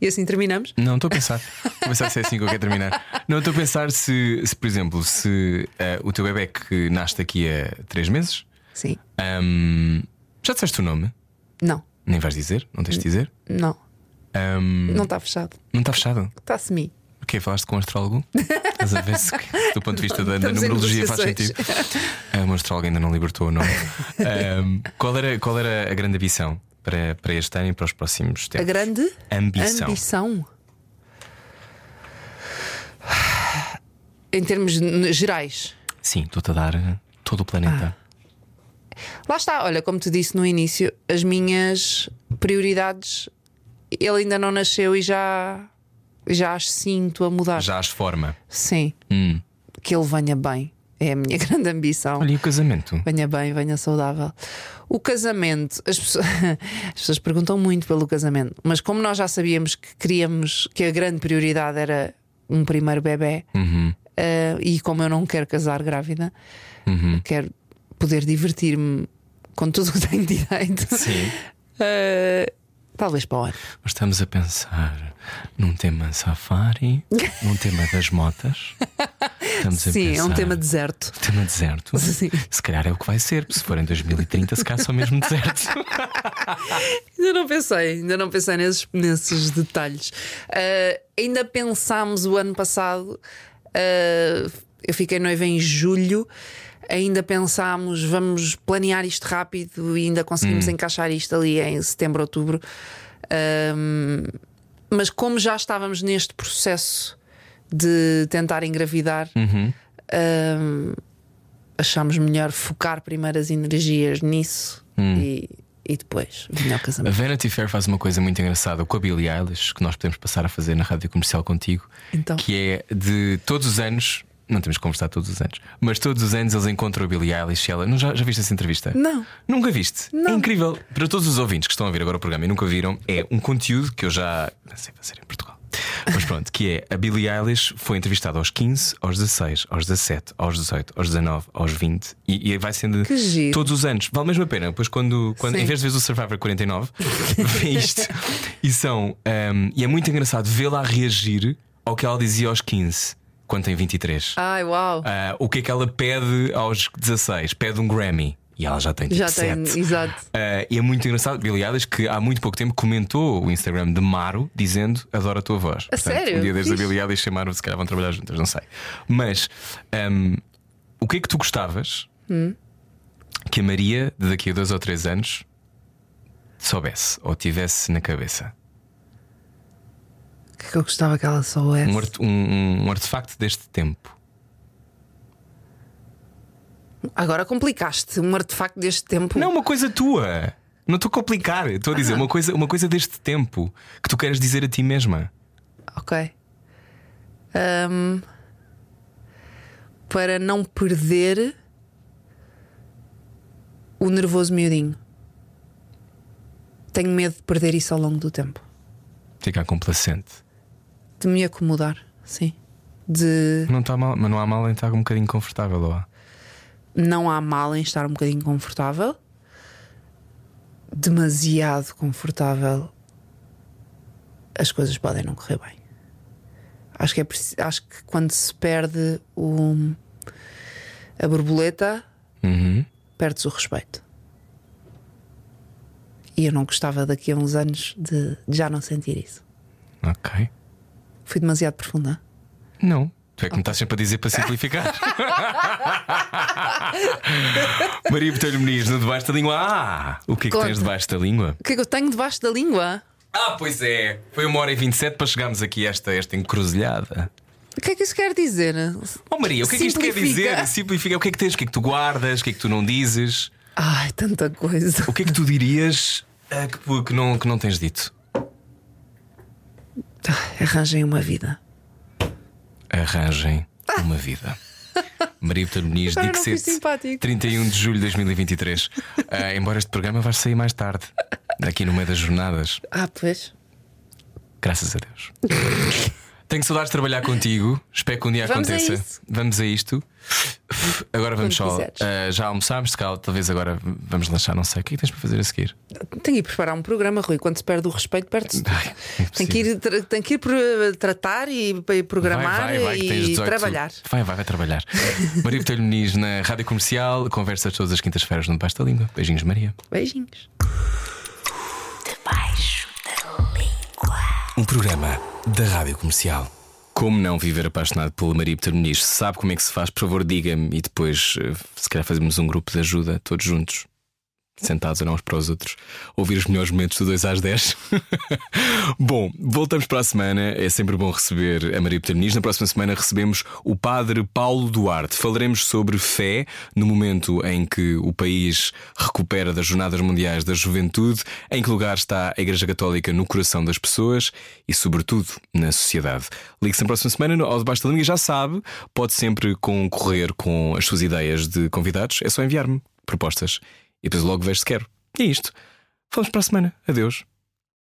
S3: E assim terminamos?
S2: não estou a pensar. Vou pensar se é assim que eu quero terminar. Não estou a pensar se, se, por exemplo, se eh, o teu bebê que nasce daqui a 3 meses,
S3: Sim.
S2: hum, já disseste o nome?
S3: Não,
S2: Nem vais dizer? Não tens de dizer?
S3: não.
S2: Hum,
S3: Não está fechado.
S2: não está fechado.
S3: Está semi.
S2: O quê? Falaste com o astrólogo? Estás a ver se, do ponto de vista da, da numerologia faz sentido. Ah, o astrólogo ainda não libertou o nome. Ahm, qual, era, qual era a grande ambição para, para este ano e para os próximos
S3: A
S2: tempos?
S3: grande
S2: Ambição.
S3: ambição. Em termos gerais.
S2: Sim, estou-te a dar todo o planeta.
S3: Lá está, olha, como te disse no início, as minhas prioridades. Ele ainda não nasceu e já, já as sinto a mudar.
S2: Já as forma.
S3: Sim,
S2: Hum.
S3: que ele venha bem. É a minha grande ambição.
S2: Olha, e o casamento?
S3: Venha bem, venha saudável. O casamento, as pessoas, as pessoas perguntam muito pelo casamento, mas como nós já sabíamos que queríamos que a grande prioridade era um primeiro bebê,
S2: Uhum.
S3: eh, e como eu não quero casar grávida,
S2: Uhum.
S3: quero poder divertir-me com tudo o que tenho direito.
S2: Sim.
S3: Eh, talvez para o ano.
S2: Nós estamos a pensar num tema safari, num tema das motas. Estamos a
S3: Sim,
S2: pensar
S3: é um tema deserto.
S2: Tema deserto.
S3: Sim.
S2: Se calhar é o que vai ser. Se for em 2030, se calhar só mesmo deserto.
S3: Ainda não pensei, ainda não pensei nesses, nesses detalhes. Eh, ainda pensámos o ano passado, eh, eu fiquei noiva em julho. Ainda pensámos, vamos planear isto rápido e ainda conseguimos encaixar isto ali em setembro, outubro. Ahm, mas como já estávamos neste processo de tentar engravidar, ahm, achámos melhor focar primeiro as energias nisso e, e depois vinha o
S2: A
S3: casamento.
S2: Vanity Fair faz uma coisa muito engraçada com a Billie Eilish que nós podemos passar a fazer na rádio comercial contigo,
S3: Então.
S2: que é de todos os anos. Não temos que conversar todos os anos, mas todos os anos eles encontram a Billie Eilish. e Ela, não, já, já viste essa entrevista?
S3: Não.
S2: Nunca viste?
S3: Não.
S2: É incrível. Para todos os ouvintes que estão a ver agora o programa e nunca viram, é um conteúdo que eu já não sei fazer em Portugal. Mas pronto, que é a Billie Eilish foi entrevistada aos 15, aos 16, aos 17, aos 18, aos 19, aos 20 e, e vai sendo todos os anos. Vale mesmo a pena. Depois, quando, quando
S3: Sim.
S2: em vez de ver o Survivor 49, vê isto e são. um, e é muito engraçado vê-la reagir ao que ela dizia aos 15, quando tem 23.
S3: Ai, uau!
S2: Ah, o que é que ela pede aos 16? Pede um Grammy. E ela já tem tipo
S3: Já tem,
S2: 7.
S3: exato.
S2: Ah, e é muito engraçado, Billy Eilish, que há muito pouco tempo comentou o Instagram de Maro dizendo adoro a tua voz.
S3: A sério?
S2: Um dia desde a. Billy Eilish Maro se calhar vão trabalhar juntas, não sei. Mas ahm, o que é que tu gostavas
S3: Hum.
S2: que a Maria, de daqui a dois ou três anos, soubesse ou tivesse na cabeça?
S3: O que é que eu gostava que ela soubesse?
S2: Um, arte- um- um artefacto deste tempo.
S3: Agora complicaste um artefacto deste tempo.
S2: Não, uma coisa tua. Não estou a complicar. Estou a dizer uma coisa, uma coisa deste tempo que tu queres dizer a ti mesma.
S3: Ok. Ahm, para não perder o nervoso miudinho. Tenho medo de perder isso ao longo do tempo.
S2: Ficar complacente.
S3: De me acomodar, sim. De
S2: Não está mal, mas não há mal em estar um bocadinho confortável lá.
S3: não há mal em estar um bocadinho confortável. Demasiado confortável. As coisas podem não correr bem. Acho que, é, acho que quando se perde o, a borboleta,
S2: Uhum.
S3: perdes o respeito. E eu não gostava daqui a uns anos de, de já não sentir isso.
S2: Ok.
S3: Fui demasiado profunda.
S2: Não. Tu é que me estás sempre a dizer para simplificar. Maria Botelho Muniz, no debaixo da língua. Ah! O que é que
S3: Conta.
S2: tens debaixo da língua?
S3: O que é que eu tenho debaixo da língua?
S2: Ah, pois é. Foi uma hora e 27 para chegarmos aqui a esta, esta encruzilhada.
S3: O que é que isso quer dizer?
S2: Oh Maria, o que é que isto quer
S3: Simplifica.
S2: dizer? Simplifica. O que é que tens? O que é que tu guardas? O que é que tu não dizes?
S3: Ai, tanta coisa.
S2: O que é que tu dirias ah, que, que não, que não tens dito?
S3: Ai, Arranjem uma vida.
S2: Arranjem uma vida. Maria Botelho Muniz, Dixit,
S3: simpático.
S2: 31 de julho de 2023. Ah, embora este programa vai sair mais tarde, aqui no meio das jornadas.
S3: Ah, pois.
S2: Graças a Deus. Tenho saudades de trabalhar contigo. Espero que um dia
S3: Vamos a
S2: aconteça.
S3: isso.
S2: Vamos a isto. Agora vamos
S3: Quando
S2: só. ah, já almoçámos, se calhar, talvez agora vamos lanchar, não sei. O que é que tens para fazer a seguir?
S3: Tenho que ir preparar um programa, Rui. Quando se perde o respeito, perde-se
S2: é
S3: Tem que ir, tra- tem que ir tratar e, e programar
S2: vai, vai, vai,
S3: e
S2: 18.
S3: trabalhar.
S2: Vai, vai, vai trabalhar. Maria Botelho Muniz na Rádio Comercial, conversas todas as quintas-feiras no Debaixo da Língua. Beijinhos, Maria.
S3: Beijinhos.
S1: Debaixo da língua.
S2: Um programa da Rádio Comercial. Como não viver apaixonado pela Maria? Se sabe como é que se faz, por favor, diga-me e depois, eh, se calhar, fazemos um grupo de ajuda, todos juntos. Sentados uns para os outros, ouvir os melhores momentos do 2 às 10. bom, voltamos para a semana. É sempre bom receber a Maria Muniz. Na próxima semana recebemos o Padre Paulo Duarte. Falaremos sobre fé no momento em que o país recupera das Jornadas Mundiais da Juventude. Em que lugar está a Igreja Católica no coração das pessoas e, sobretudo, na sociedade. Ligue-se na próxima semana ao Debaixo da Língua já sabe, pode sempre concorrer com as suas ideias de convidados. É só enviar-me propostas e depois logo vejo se quero. E é isto. Falamos para a semana. Adeus.